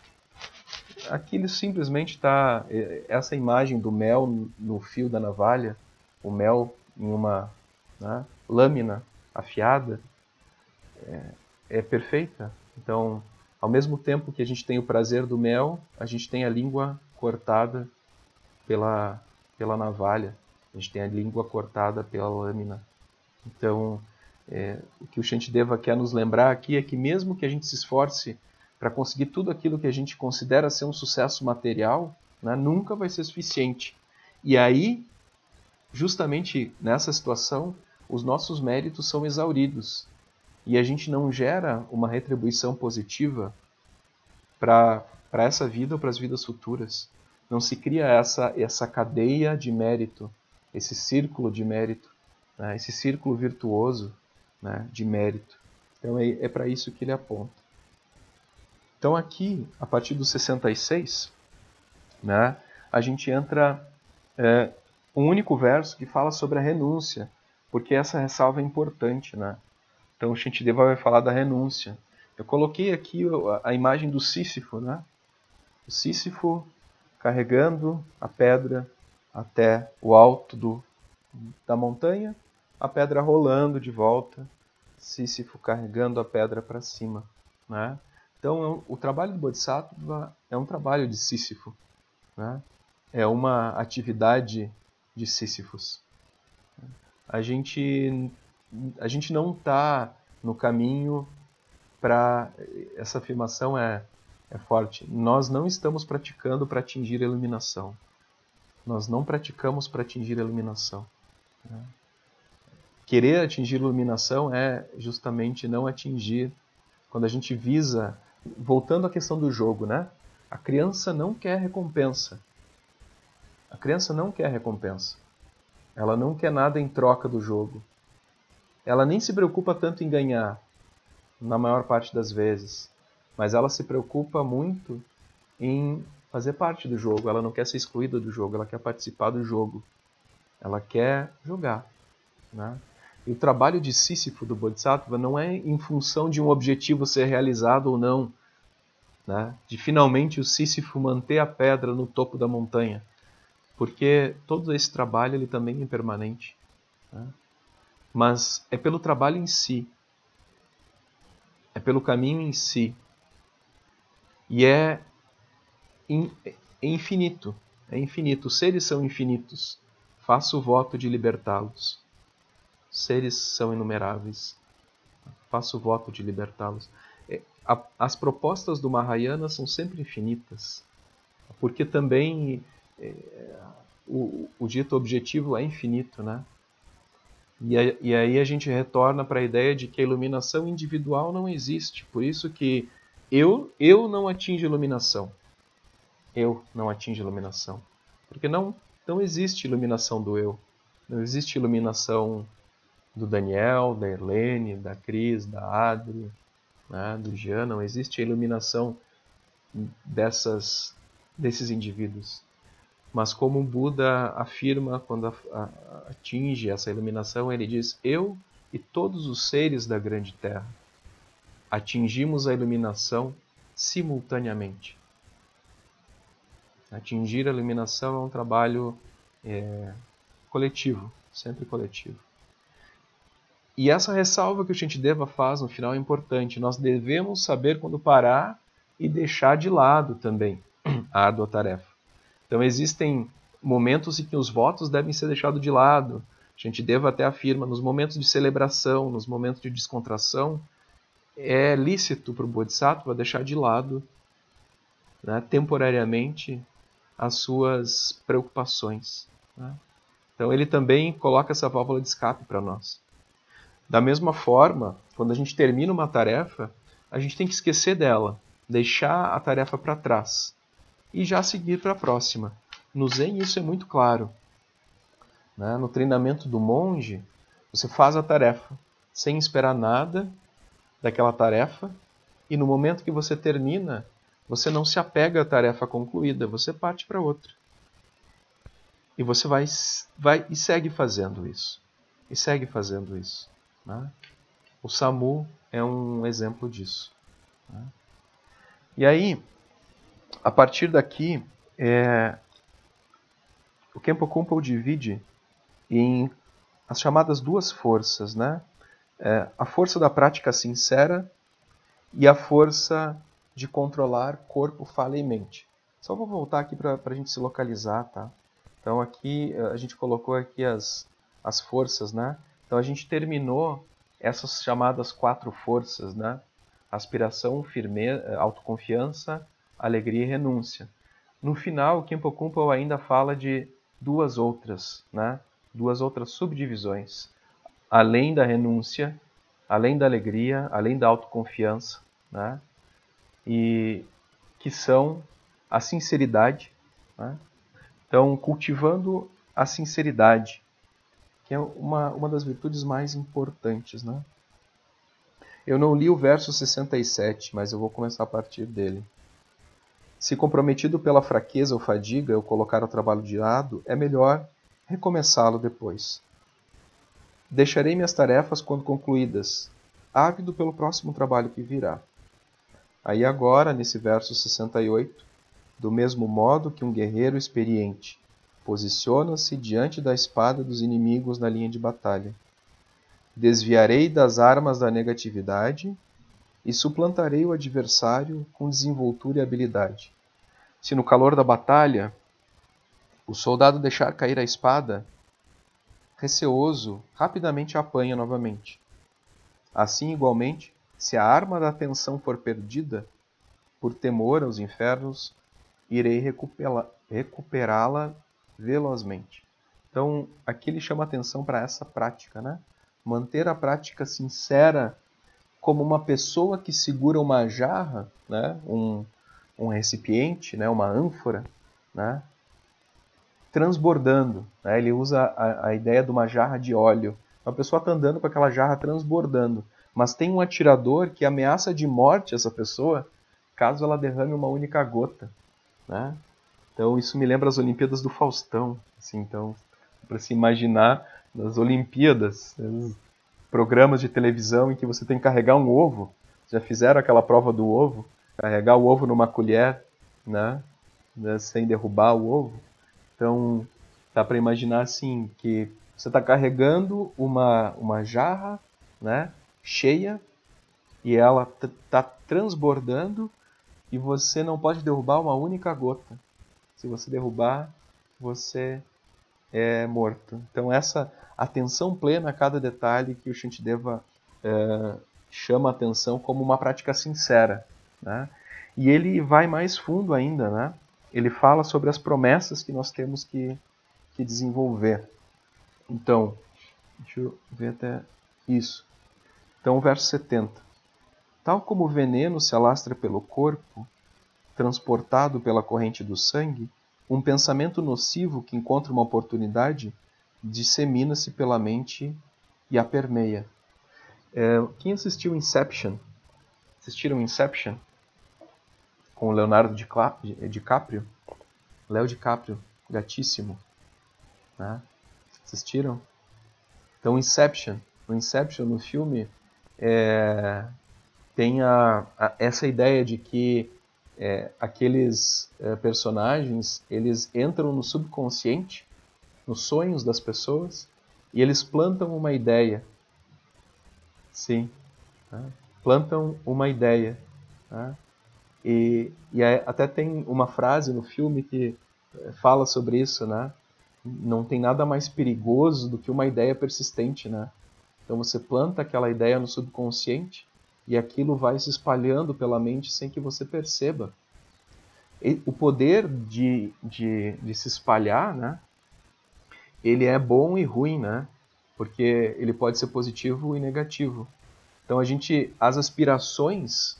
Aqui ele simplesmente está. É, essa imagem do mel no fio da navalha, o mel em uma né, lâmina afiada, é, é perfeita. Então, ao mesmo tempo que a gente tem o prazer do mel, a gente tem a língua cortada pela, pela navalha, a gente tem a língua cortada pela lâmina. Então, é, o que o Shantideva quer nos lembrar aqui é que mesmo que a gente se esforce para conseguir tudo aquilo que a gente considera ser um sucesso material, né, nunca vai ser suficiente. E aí, justamente nessa situação, os nossos méritos são exauridos e a gente não gera uma retribuição positiva para essa vida ou para as vidas futuras. Não se cria essa, essa cadeia de mérito, esse círculo de mérito, né? esse círculo virtuoso né? de mérito. Então é, é para isso que ele aponta. Então aqui, a partir do 66, né, a gente entra é, um único verso que fala sobre a renúncia, porque essa ressalva é importante. Né? Então o Shantideva vai falar da renúncia. Eu coloquei aqui a imagem do Sísifo, né? O Sísifo carregando a pedra até o alto do, da montanha, a pedra rolando de volta, Sísifo carregando a pedra para cima. Né? Então, o trabalho do Bodhisattva é um trabalho de Sísifo. Né? É uma atividade de Sísifos. A gente a gente não está no caminho para. Essa afirmação é, é forte. Nós não estamos praticando para atingir a iluminação. Nós não praticamos para atingir a iluminação. Né? Querer atingir a iluminação é justamente não atingir. Quando a gente visa. Voltando à questão do jogo, né? A criança não quer recompensa. A criança não quer recompensa. Ela não quer nada em troca do jogo ela nem se preocupa tanto em ganhar, na maior parte das vezes, mas ela se preocupa muito em fazer parte do jogo. Ela não quer ser excluída do jogo, ela quer participar do jogo. Ela quer jogar. Né? E o trabalho de Sísifo do Bodhisattva não é em função de um objetivo ser realizado ou não, né? de finalmente o Sísifo manter a pedra no topo da montanha, porque todo esse trabalho ele também é impermanente. Né? mas é pelo trabalho em si, é pelo caminho em si, e é, é infinito, é infinito. Os seres são infinitos. Faço o voto de libertá-los. Seres são inumeráveis. Faço o voto de libertá-los. É, as propostas do Mahayana são sempre infinitas, porque também é, o, o dito objetivo é infinito, né? E, e aí a gente retorna para a ideia de que a iluminação individual não existe. Por isso que eu, eu não atingo iluminação. Eu não atingo iluminação. Porque não, não existe iluminação do eu. Não existe iluminação do Daniel, da Erlene, da Cris, da Adri, né, do Jean. Não existe a iluminação dessas, desses indivíduos. Mas como o Buda afirma quando a, a, atinge essa iluminação, ele diz: Eu e todos os seres da grande terra atingimos a iluminação simultaneamente. Atingir a iluminação é um trabalho é, coletivo, sempre coletivo. E essa ressalva que o Shantideva faz no final é importante. Nós devemos saber quando parar e deixar de lado também a árdua tarefa. Então existem momentos em que os votos devem ser deixados de lado. A gente deve até afirma, nos momentos de celebração, nos momentos de descontração, é lícito para o Bodhisattva deixar de lado né, temporariamente as suas preocupações. Né? Então ele também coloca essa válvula de escape para nós. Da mesma forma, quando a gente termina uma tarefa, a gente tem que esquecer dela, deixar a tarefa para trás e já seguir para a próxima. No Zen isso é muito claro. Né? No treinamento do monge, você faz a tarefa sem esperar nada daquela tarefa e no momento que você termina, você não se apega à tarefa concluída, você parte para outra. E você vai, vai e segue fazendo isso. E segue fazendo isso. Né? O Samu é um exemplo disso. Né? E aí, a partir daqui, é, o Kempo Kumpo divide em as chamadas duas forças, né? É, a força da prática sincera e a força de controlar corpo, fala e mente. Só vou voltar aqui para a gente se localizar, tá? Então aqui a gente colocou aqui as, as forças, né? Então a gente terminou essas chamadas quatro forças, né? Aspiração, firmeza, autoconfiança, alegria e renúncia. No final, o Kimpo Kumpo ainda fala de duas outras, né? Duas outras subdivisões. Além da renúncia, além da alegria, além da autoconfiança, né? E que são a sinceridade, né? Então, cultivando a sinceridade, que é uma, uma das virtudes mais importantes, né? Eu não li o verso 67, mas eu vou começar a partir dele. Se comprometido pela fraqueza ou fadiga eu colocar o trabalho de lado, é melhor recomeçá-lo depois. Deixarei minhas tarefas quando concluídas, ávido pelo próximo trabalho que virá. Aí agora, nesse verso 68, do mesmo modo que um guerreiro experiente posiciona-se diante da espada dos inimigos na linha de batalha. Desviarei das armas da negatividade e suplantarei o adversário com desenvoltura e habilidade. Se no calor da batalha o soldado deixar cair a espada, receoso, rapidamente a apanha novamente. Assim, igualmente, se a arma da atenção for perdida, por temor aos infernos, irei recuperá-la velozmente. Então, aqui ele chama atenção para essa prática, né? Manter a prática sincera como uma pessoa que segura uma jarra, né? um, um recipiente, né? uma ânfora, né? transbordando. Né? Ele usa a, a ideia de uma jarra de óleo. Uma pessoa está andando com aquela jarra transbordando, mas tem um atirador que ameaça de morte essa pessoa caso ela derrame uma única gota. Né? Então isso me lembra as Olimpíadas do Faustão, assim, então para se imaginar nas Olimpíadas, né, programas de televisão em que você tem que carregar um ovo. Já fizeram aquela prova do ovo, carregar o ovo numa colher, né, né sem derrubar o ovo. Então dá para imaginar assim que você está carregando uma uma jarra, né, cheia e ela está transbordando e você não pode derrubar uma única gota. Se você derrubar, você é morto. Então essa atenção plena a cada detalhe que o Shantideva é, chama a atenção como uma prática sincera. Né? E ele vai mais fundo ainda, né? ele fala sobre as promessas que nós temos que, que desenvolver. Então, deixa eu ver até isso. Então, verso 70. Tal como o veneno se alastra pelo corpo, transportado pela corrente do sangue, um pensamento nocivo que encontra uma oportunidade dissemina-se pela mente e a permeia. É, quem assistiu Inception? Assistiram Inception? Com o Leonardo DiCaprio? Léo DiCaprio, gatíssimo. Né? Assistiram? Então, Inception. No Inception, no filme, é, tem a, a, essa ideia de que é, aqueles é, personagens eles entram no subconsciente, nos sonhos das pessoas e eles plantam uma ideia. Sim, tá? plantam uma ideia. Tá? E, e até tem uma frase no filme que é, fala sobre isso, né? Não tem nada mais perigoso do que uma ideia persistente, né? Então você planta aquela ideia no subconsciente e aquilo vai se espalhando pela mente sem que você perceba. E o poder de, de, de se espalhar, né? Ele é bom e ruim, né? Porque ele pode ser positivo e negativo. Então a gente, as aspirações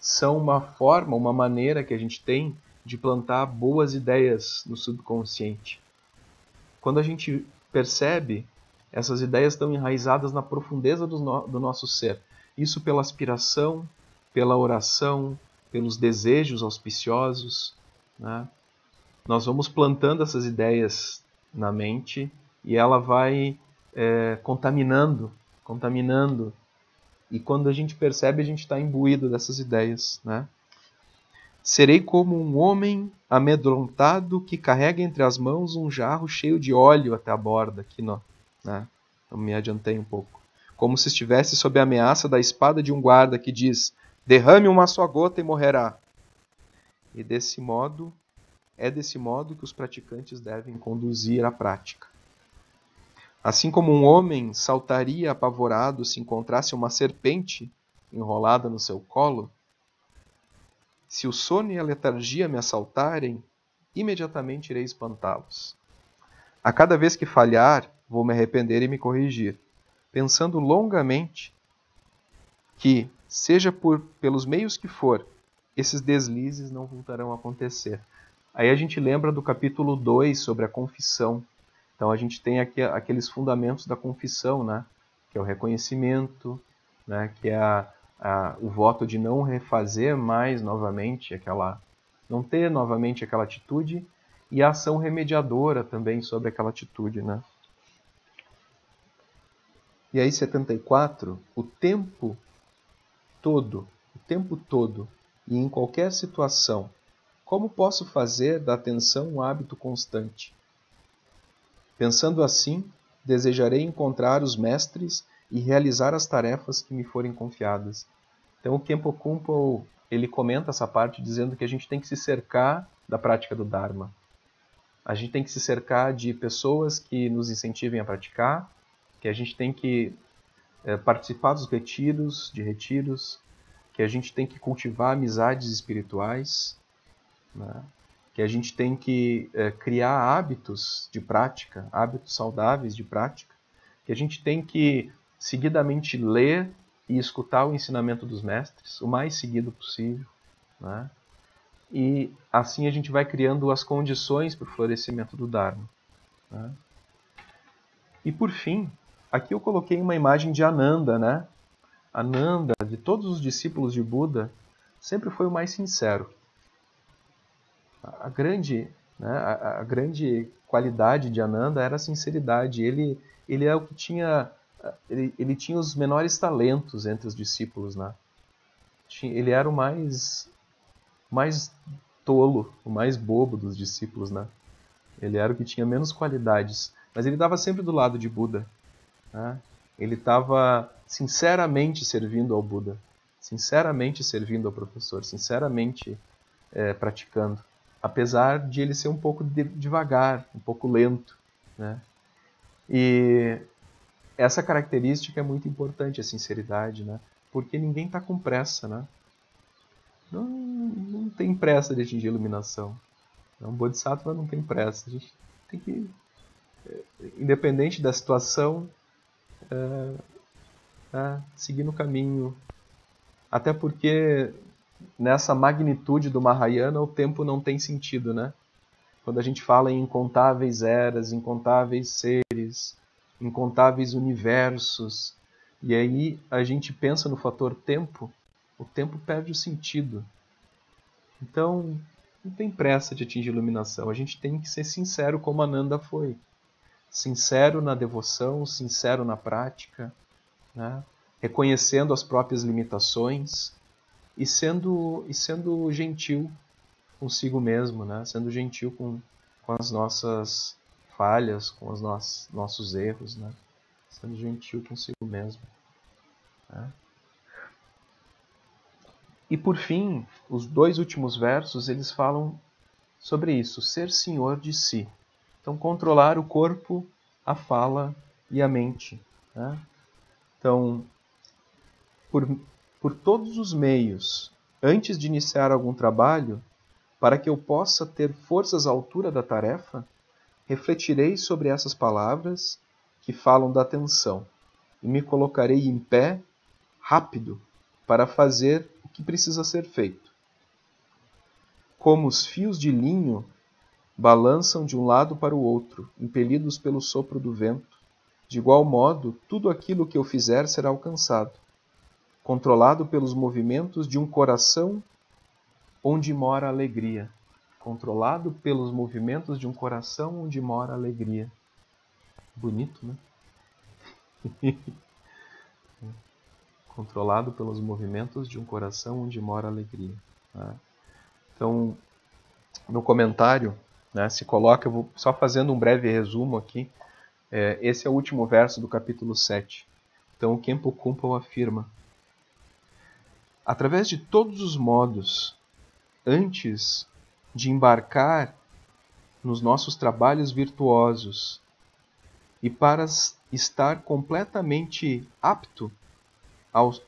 são uma forma, uma maneira que a gente tem de plantar boas ideias no subconsciente. Quando a gente percebe, essas ideias estão enraizadas na profundeza do, no, do nosso ser. Isso pela aspiração, pela oração, pelos desejos auspiciosos. Né? Nós vamos plantando essas ideias na mente e ela vai é, contaminando, contaminando. E quando a gente percebe, a gente está imbuído dessas ideias. Né? Serei como um homem amedrontado que carrega entre as mãos um jarro cheio de óleo até a borda. Aqui, não, né? Eu me adiantei um pouco como se estivesse sob a ameaça da espada de um guarda que diz: derrame uma só gota e morrerá. E desse modo, é desse modo que os praticantes devem conduzir a prática. Assim como um homem saltaria apavorado se encontrasse uma serpente enrolada no seu colo, se o sono e a letargia me assaltarem, imediatamente irei espantá-los. A cada vez que falhar, vou me arrepender e me corrigir, pensando longamente que, seja por pelos meios que for, esses deslizes não voltarão a acontecer. Aí a gente lembra do capítulo 2 sobre a confissão. Então a gente tem aqui aqueles fundamentos da confissão, né? que é o reconhecimento, né? que é a, a, o voto de não refazer mais novamente aquela, não ter novamente aquela atitude e a ação remediadora também sobre aquela atitude, né? E aí 74, o tempo todo, o tempo todo e em qualquer situação, como posso fazer da atenção um hábito constante? Pensando assim, desejarei encontrar os mestres e realizar as tarefas que me forem confiadas. Então o Kempo Kumpo, ele comenta essa parte dizendo que a gente tem que se cercar da prática do Dharma. A gente tem que se cercar de pessoas que nos incentivem a praticar, que a gente tem que é, participar dos retiros, de retiros, que a gente tem que cultivar amizades espirituais, né? que a gente tem que é, criar hábitos de prática, hábitos saudáveis de prática, que a gente tem que seguidamente ler e escutar o ensinamento dos mestres, o mais seguido possível, né? e assim a gente vai criando as condições para o florescimento do Dharma. Né? E por fim, aqui eu coloquei uma imagem de Ananda, né? Ananda, de todos os discípulos de Buda, sempre foi o mais sincero. A grande, né, a, a grande qualidade de Ananda era a sinceridade. Ele, ele é o que tinha, ele, ele tinha os menores talentos entre os discípulos, né? Ele era o mais mais tolo, o mais bobo dos discípulos, né? Ele era o que tinha menos qualidades, mas ele estava sempre do lado de Buda. Né? Ele estava sinceramente servindo ao Buda, sinceramente servindo ao professor, sinceramente é, praticando, apesar de ele ser um pouco de, devagar, um pouco lento, né? E essa característica é muito importante, a sinceridade, né? Porque ninguém está com pressa, né? não, não tem pressa de atingir a iluminação. Um Bodhisattva não tem pressa. A gente tem que, é, independente da situação, é, é, seguir no caminho. Até porque nessa magnitude do Mahayana o tempo não tem sentido, né? Quando a gente fala em incontáveis eras, incontáveis seres, incontáveis universos, e aí a gente pensa no fator tempo, o tempo perde o sentido. Então, não tem pressa de atingir iluminação. A gente tem que ser sincero como Ananda foi. Sincero na devoção, sincero na prática, né? reconhecendo as próprias limitações e sendo, e sendo gentil consigo mesmo, né? sendo gentil com, com as nossas falhas, com os nossos, nossos erros, né? sendo gentil consigo mesmo. Né? E por fim, os dois últimos versos, eles falam sobre isso, ser senhor de si. Então, controlar o corpo, a fala e a mente. Né? Então, por, por todos os meios, antes de iniciar algum trabalho, para que eu possa ter forças à altura da tarefa, refletirei sobre essas palavras que falam da atenção e me colocarei em pé, rápido, para fazer o que precisa ser feito. Como os fios de linho balançam de um lado para o outro, impelidos pelo sopro do vento, de igual modo, tudo aquilo que eu fizer será alcançado, controlado pelos movimentos de um coração onde mora a alegria. Controlado pelos movimentos de um coração onde mora a alegria. Bonito, né? [LAUGHS] controlado pelos movimentos de um coração onde mora a alegria. Né? Então, no comentário, né, se coloca, eu vou só fazendo um breve resumo aqui, é, esse é o último verso do capítulo 7. Então, Kempo Kumpo afirma: Através de todos os modos, antes de embarcar nos nossos trabalhos virtuosos, E para estar completamente apto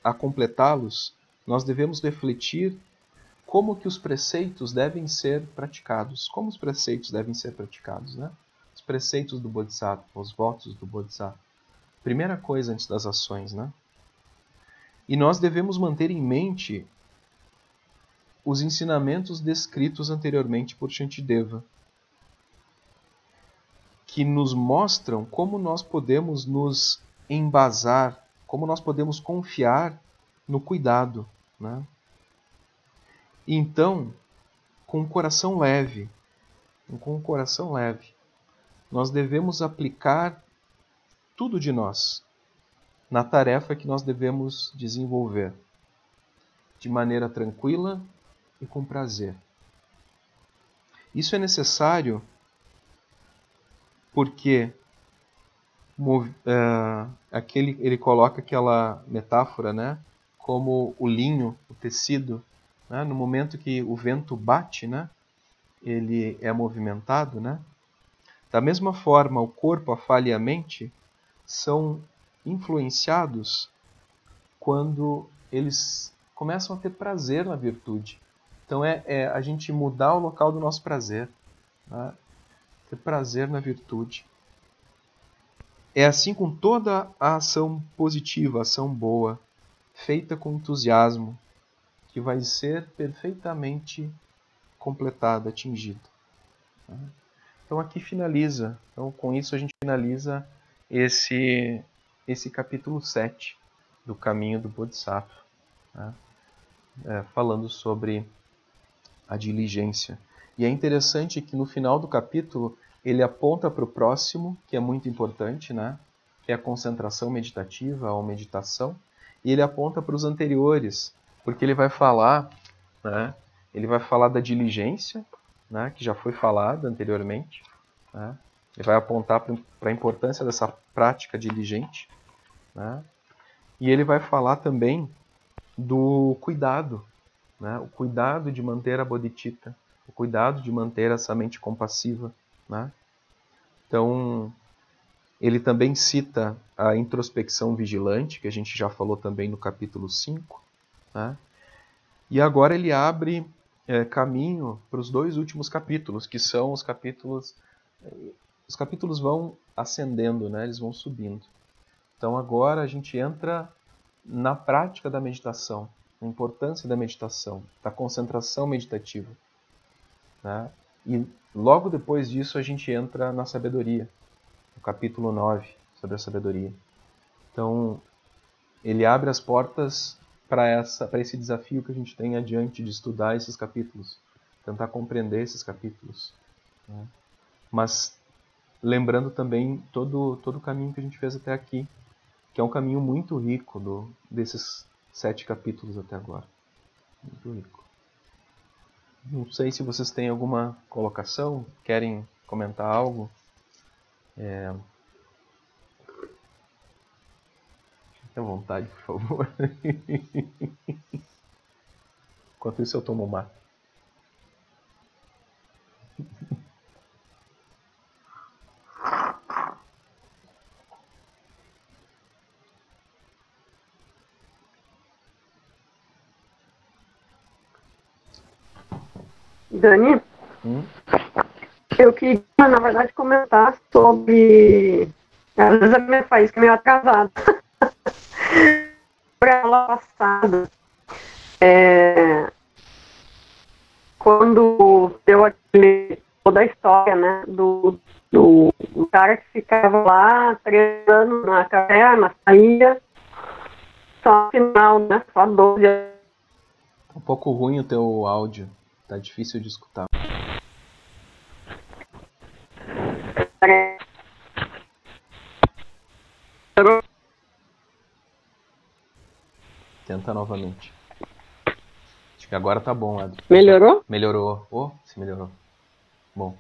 a completá-los, nós devemos refletir como que os preceitos devem ser praticados. Como os preceitos devem ser praticados, né? Os preceitos do Bodhisattva, os votos do Bodhisattva. Primeira coisa antes das ações, né? E nós devemos manter em mente os ensinamentos descritos anteriormente por Shantideva, que nos mostram como nós podemos nos embasar, como nós podemos confiar no cuidado, né? Então, com o coração leve, com o coração leve, nós devemos aplicar tudo de nós na tarefa que nós devemos desenvolver de maneira tranquila e com prazer. Isso é necessário porque uh, aquele, ele coloca aquela metáfora, né, como o linho, o tecido, né, no momento que o vento bate, né, ele é movimentado, né. Da mesma forma, o corpo, a falha e a mente são influenciados quando eles começam a ter prazer na virtude. Então é, é a gente mudar o local do nosso prazer, né? ter prazer na virtude. É assim com toda a ação positiva, ação boa, feita com entusiasmo, que vai ser perfeitamente completada, atingida. Então aqui finaliza. Então com isso a gente finaliza esse esse capítulo 7 do Caminho do Bodhisattva, né? é, falando sobre a diligência. E é interessante que no final do capítulo ele aponta para o próximo, que é muito importante, né? que é a concentração meditativa ou meditação, e ele aponta para os anteriores, porque ele vai falar, né? ele vai falar da diligência, né? que já foi falada anteriormente, né? Ele vai apontar para a importância dessa prática diligente. Né? E ele vai falar também do cuidado, né? o cuidado de manter a bodhicitta, o cuidado de manter essa mente compassiva. Né? Então, ele também cita a introspecção vigilante, que a gente já falou também no capítulo 5. Né? E agora ele abre é, caminho para os dois últimos capítulos, que são os capítulos os capítulos vão ascendendo, né? eles vão subindo. Então agora a gente entra na prática da meditação, na importância da meditação, da concentração meditativa. Né? E logo depois disso a gente entra na sabedoria, no capítulo 9, sobre a sabedoria. Então ele abre as portas para esse desafio que a gente tem adiante de estudar esses capítulos, tentar compreender esses capítulos. Né? Mas lembrando também todo, todo o caminho que a gente fez até aqui, que é um caminho muito rico do, desses sete capítulos até agora. Muito rico. Não sei se vocês têm alguma colocação, querem comentar algo. É... à vontade, por favor. [LAUGHS] Enquanto isso eu tomo mate. Dani, hum? eu queria, na verdade, comentar sobre. Às vezes a minha faísca é meio atrasada. Aula passada, é, quando deu aquele, toda a história, né, do, do, do cara que ficava lá três anos na caverna, saía só no final, né, só 12 anos. Um pouco ruim o teu áudio. Tá difícil de escutar. Tenta novamente. Acho que agora tá bom, Ed. Melhorou? Melhorou. Oh, se melhorou. Bom.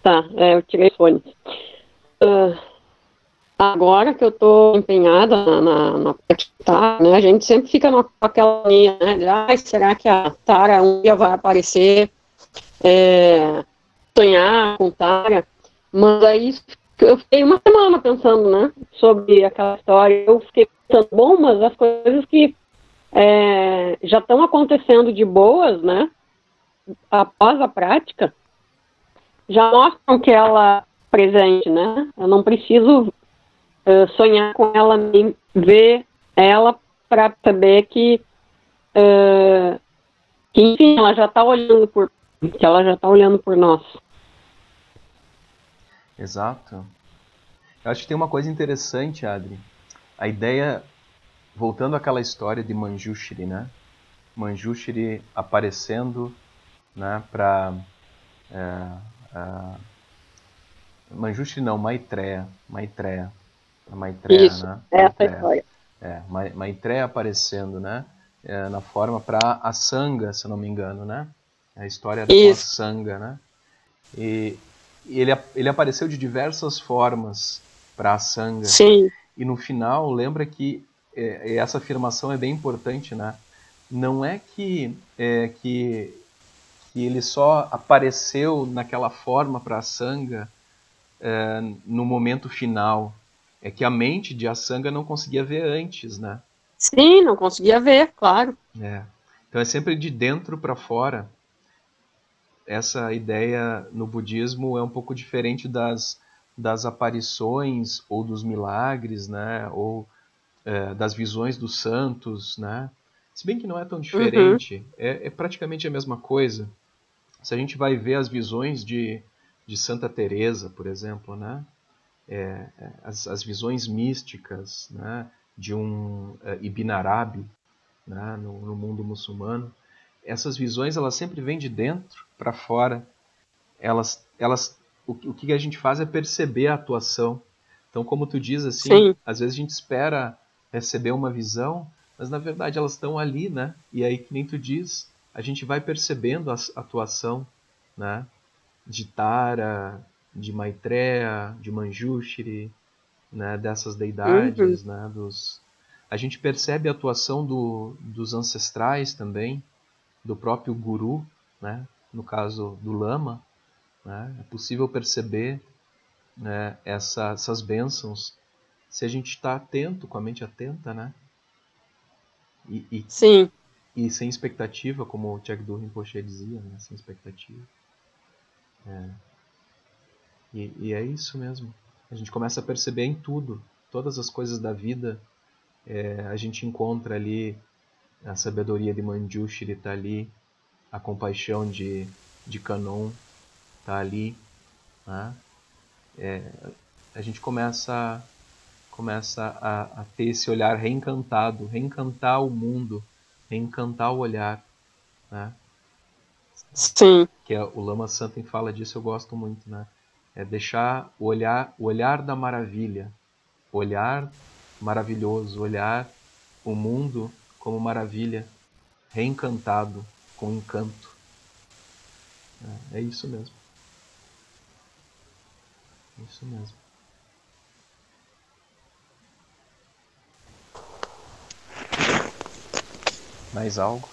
Tá, é, eu tirei fone. Uh, Agora que eu estou empenhada na, na, na tá, né, a gente sempre fica com aquela linha, né, de, ah, será que a Tara um dia vai aparecer, é, sonhar com Tara, Mas aí eu fiquei uma semana pensando, né, sobre aquela história. Eu fiquei bom, mas as coisas que é, já estão acontecendo de boas, né, após a prática, já mostram que ela é presente, né? Eu não preciso uh, sonhar com ela, nem ver ela para saber que, uh, que, enfim, ela já está olhando por que ela já está olhando por nós. Exato. Eu acho que tem uma coisa interessante, Adri. A ideia, voltando àquela história de Manjushri, né? Manjushri aparecendo, né, para é, é, Manjushri não, Maitreya, Maitreya, Maitreya, Isso, né? essa Maitreya. história. É, Maitreya aparecendo, né? É, na forma para a Sangha, se eu não me engano, né? A história da Isso. Sangha, né? E, e ele, ele apareceu de diversas formas para a Sangha. Sim, E no final, lembra que é, essa afirmação é bem importante, né? Não é que, é, que, que ele só apareceu naquela forma para a Sangha é, no momento final. É que a mente de Asanga não conseguia ver antes, né? sim, não conseguia ver, claro. É. Então é sempre de dentro para fora. Essa ideia no budismo é um pouco diferente das, das aparições ou dos milagres, né? Ou é, das visões dos santos, né? Se bem que não é tão diferente, é, é praticamente a mesma coisa. Se a gente vai ver as visões de, de Santa Teresa, por exemplo, né? É, as, as visões místicas, né? De um é, Ibn Arabi, né? no, no mundo muçulmano, essas visões elas sempre vêm de dentro para fora. Elas, elas, o, o que a gente faz é perceber a atuação. Então, como tu diz assim, Sim. às vezes a gente espera receber uma visão, mas na verdade elas estão ali, né? E aí que nem tu diz, a gente vai percebendo a atuação, né? De Tara, de Maitreya, de Manjushri, né? Dessas deidades, né? Dos a gente percebe a atuação do, dos ancestrais também, do próprio guru, né? no caso do lama, né? é possível perceber né, essa, essas bênçãos se a gente está atento, com a mente atenta, né? E, e, Sim, e sem expectativa, como o Chagdu Rinpoche dizia, né? sem expectativa. É. E, e é isso mesmo. A gente começa a perceber em tudo, todas as coisas da vida, é, a gente encontra ali a sabedoria de Manjushri está ali, a compaixão de, de Kanon está ali, né? É, a gente começa começa a, a, ter esse olhar reencantado, reencantar o mundo, reencantar o olhar, né? sim, Que é, o Lama Santen fala disso, eu gosto muito, né? É deixar o olhar, o olhar da maravilha, olhar maravilhoso, olhar o mundo como maravilha, reencantado, com encanto. É, é isso mesmo. Isso mesmo. Mais algo?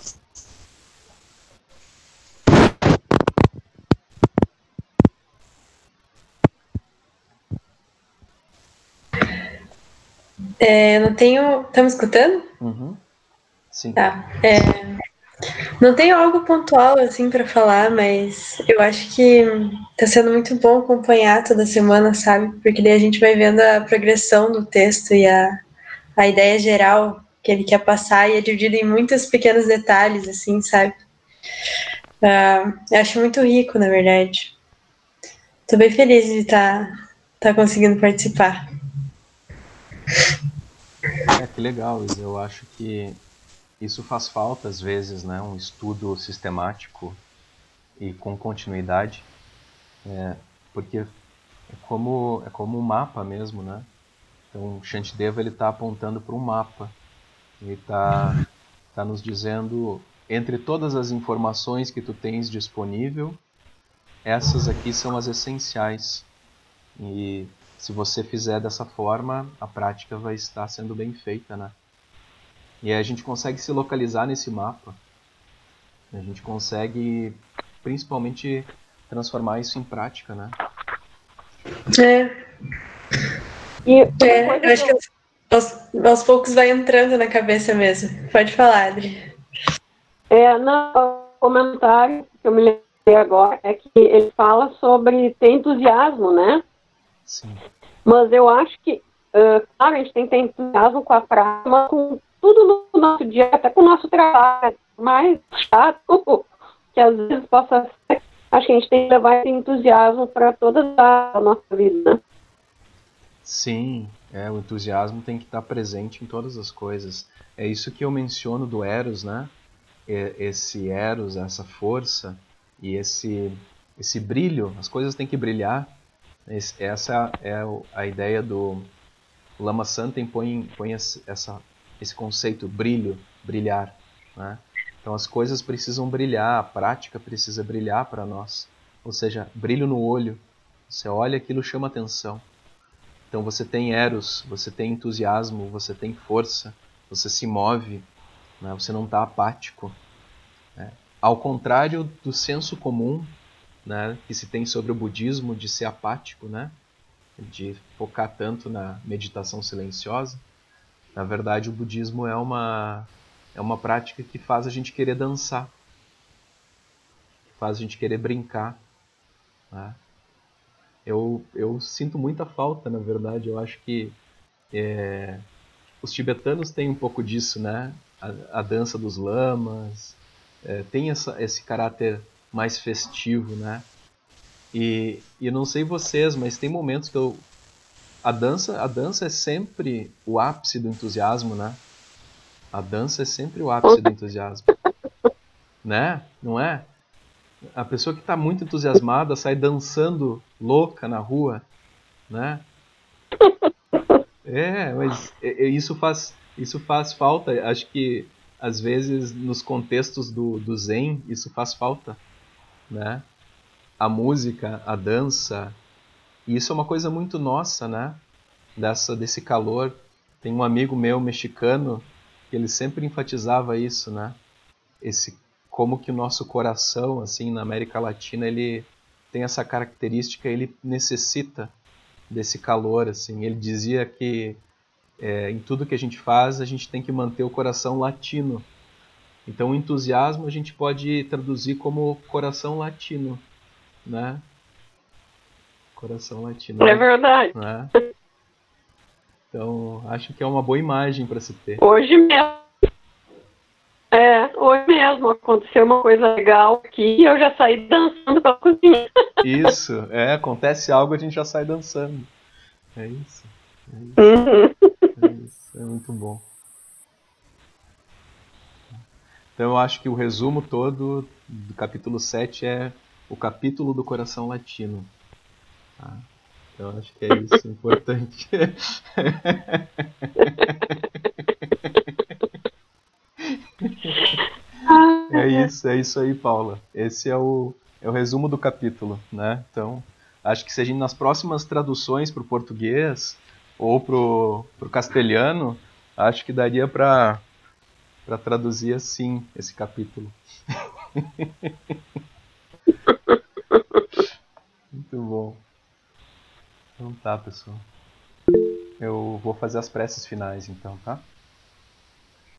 É, eu não tenho. Tá me escutando? Uhum. Sim. Tá. É, não tenho algo pontual assim para falar, mas eu acho que tá sendo muito bom acompanhar toda semana, sabe? Porque daí a gente vai vendo a progressão do texto e a, a ideia geral que ele quer passar e é dividido em muitos pequenos detalhes, assim, sabe? Uh, eu acho muito rico, na verdade. Tô bem feliz de estar tá, tá conseguindo participar. É, que legal, eu acho que isso faz falta às vezes, né? Um estudo sistemático e com continuidade, é, porque é como é como um mapa mesmo, né? Então, Shantideva ele está apontando para um mapa, ele está tá nos dizendo entre todas as informações que tu tens disponível, essas aqui são as essenciais e se você fizer dessa forma, a prática vai estar sendo bem feita, né? E aí a gente consegue se localizar nesse mapa. A gente consegue, principalmente, transformar isso em prática, né? É. E é, eu acho que aos, aos, poucos vai entrando na cabeça mesmo. Pode falar, Adri. É, no comentário que eu me lembrei agora é que ele fala sobre ter entusiasmo, né? Sim. Mas eu acho que, uh, claro, a gente tem que ter entusiasmo com a prática, mas com tudo no nosso dia, até com o nosso trabalho mais chato, [LAUGHS] que às vezes possa ser, acho que a gente tem que levar esse entusiasmo para toda a nossa vida, né? Sim, é, o entusiasmo tem que estar presente em todas as coisas. É isso que eu menciono do Eros, né? Esse Eros, essa força e esse, esse brilho, as coisas têm que brilhar. essa é a ideia do. Lama Santen põe, põe essa, esse conceito, brilho, brilhar. Né? Então as coisas precisam brilhar, a prática precisa brilhar para nós. Ou seja, brilho no olho. Você olha, aquilo chama atenção. Então você tem eros, você tem entusiasmo, você tem força, você se move, né? você não está apático. Né? Ao contrário do senso comum né, que se tem sobre o budismo de ser apático, né? de focar tanto na meditação silenciosa, na verdade o budismo é uma, é uma prática que faz a gente querer dançar, faz a gente querer brincar. Né? eu, eu sinto muita falta, na verdade. Eu acho que é, os tibetanos têm um pouco disso, né? A, a dança dos lamas é, tem essa, esse caráter mais festivo, né? E, e não sei vocês, mas tem momentos que eu a dança, a dança é sempre o ápice do entusiasmo, né? A dança é sempre o ápice do entusiasmo, [LAUGHS] né? Não é? A pessoa que está muito entusiasmada sai dançando louca na rua, né? [LAUGHS] É, mas isso faz, isso faz falta. Acho que às vezes nos contextos do, do Zen isso faz falta, né? A música, a dança, e isso é uma coisa muito nossa, né? Dessa, desse calor. Tem um amigo meu mexicano que ele sempre enfatizava isso, né? Esse como que o nosso coração, assim, na América Latina, ele tem essa característica, ele necessita desse calor, assim. Ele dizia que é, em tudo que a gente faz, a gente tem que manter o coração latino. Então, o entusiasmo a gente pode traduzir como coração latino, né? Coração latino. É verdade. Né? Então, acho que é uma boa imagem para se ter. Hoje mesmo é, hoje mesmo aconteceu uma coisa legal aqui e eu já saí dançando pela cozinha. [LAUGHS] Isso, é, acontece algo a gente já sai dançando. É isso. É isso, uhum. é, isso é muito bom. Então eu acho que o resumo todo do capítulo 7 é o capítulo do coração latino. Tá? Então acho que é isso importante. é isso, é isso aí, Paula. Esse é o, é o resumo do capítulo, né? Então, acho que se a gente nas próximas traduções para o português ou para o castelhano, acho que daria para para traduzir assim esse capítulo. [LAUGHS] Muito bom. Então tá, pessoal. Eu vou fazer as preces finais então, tá?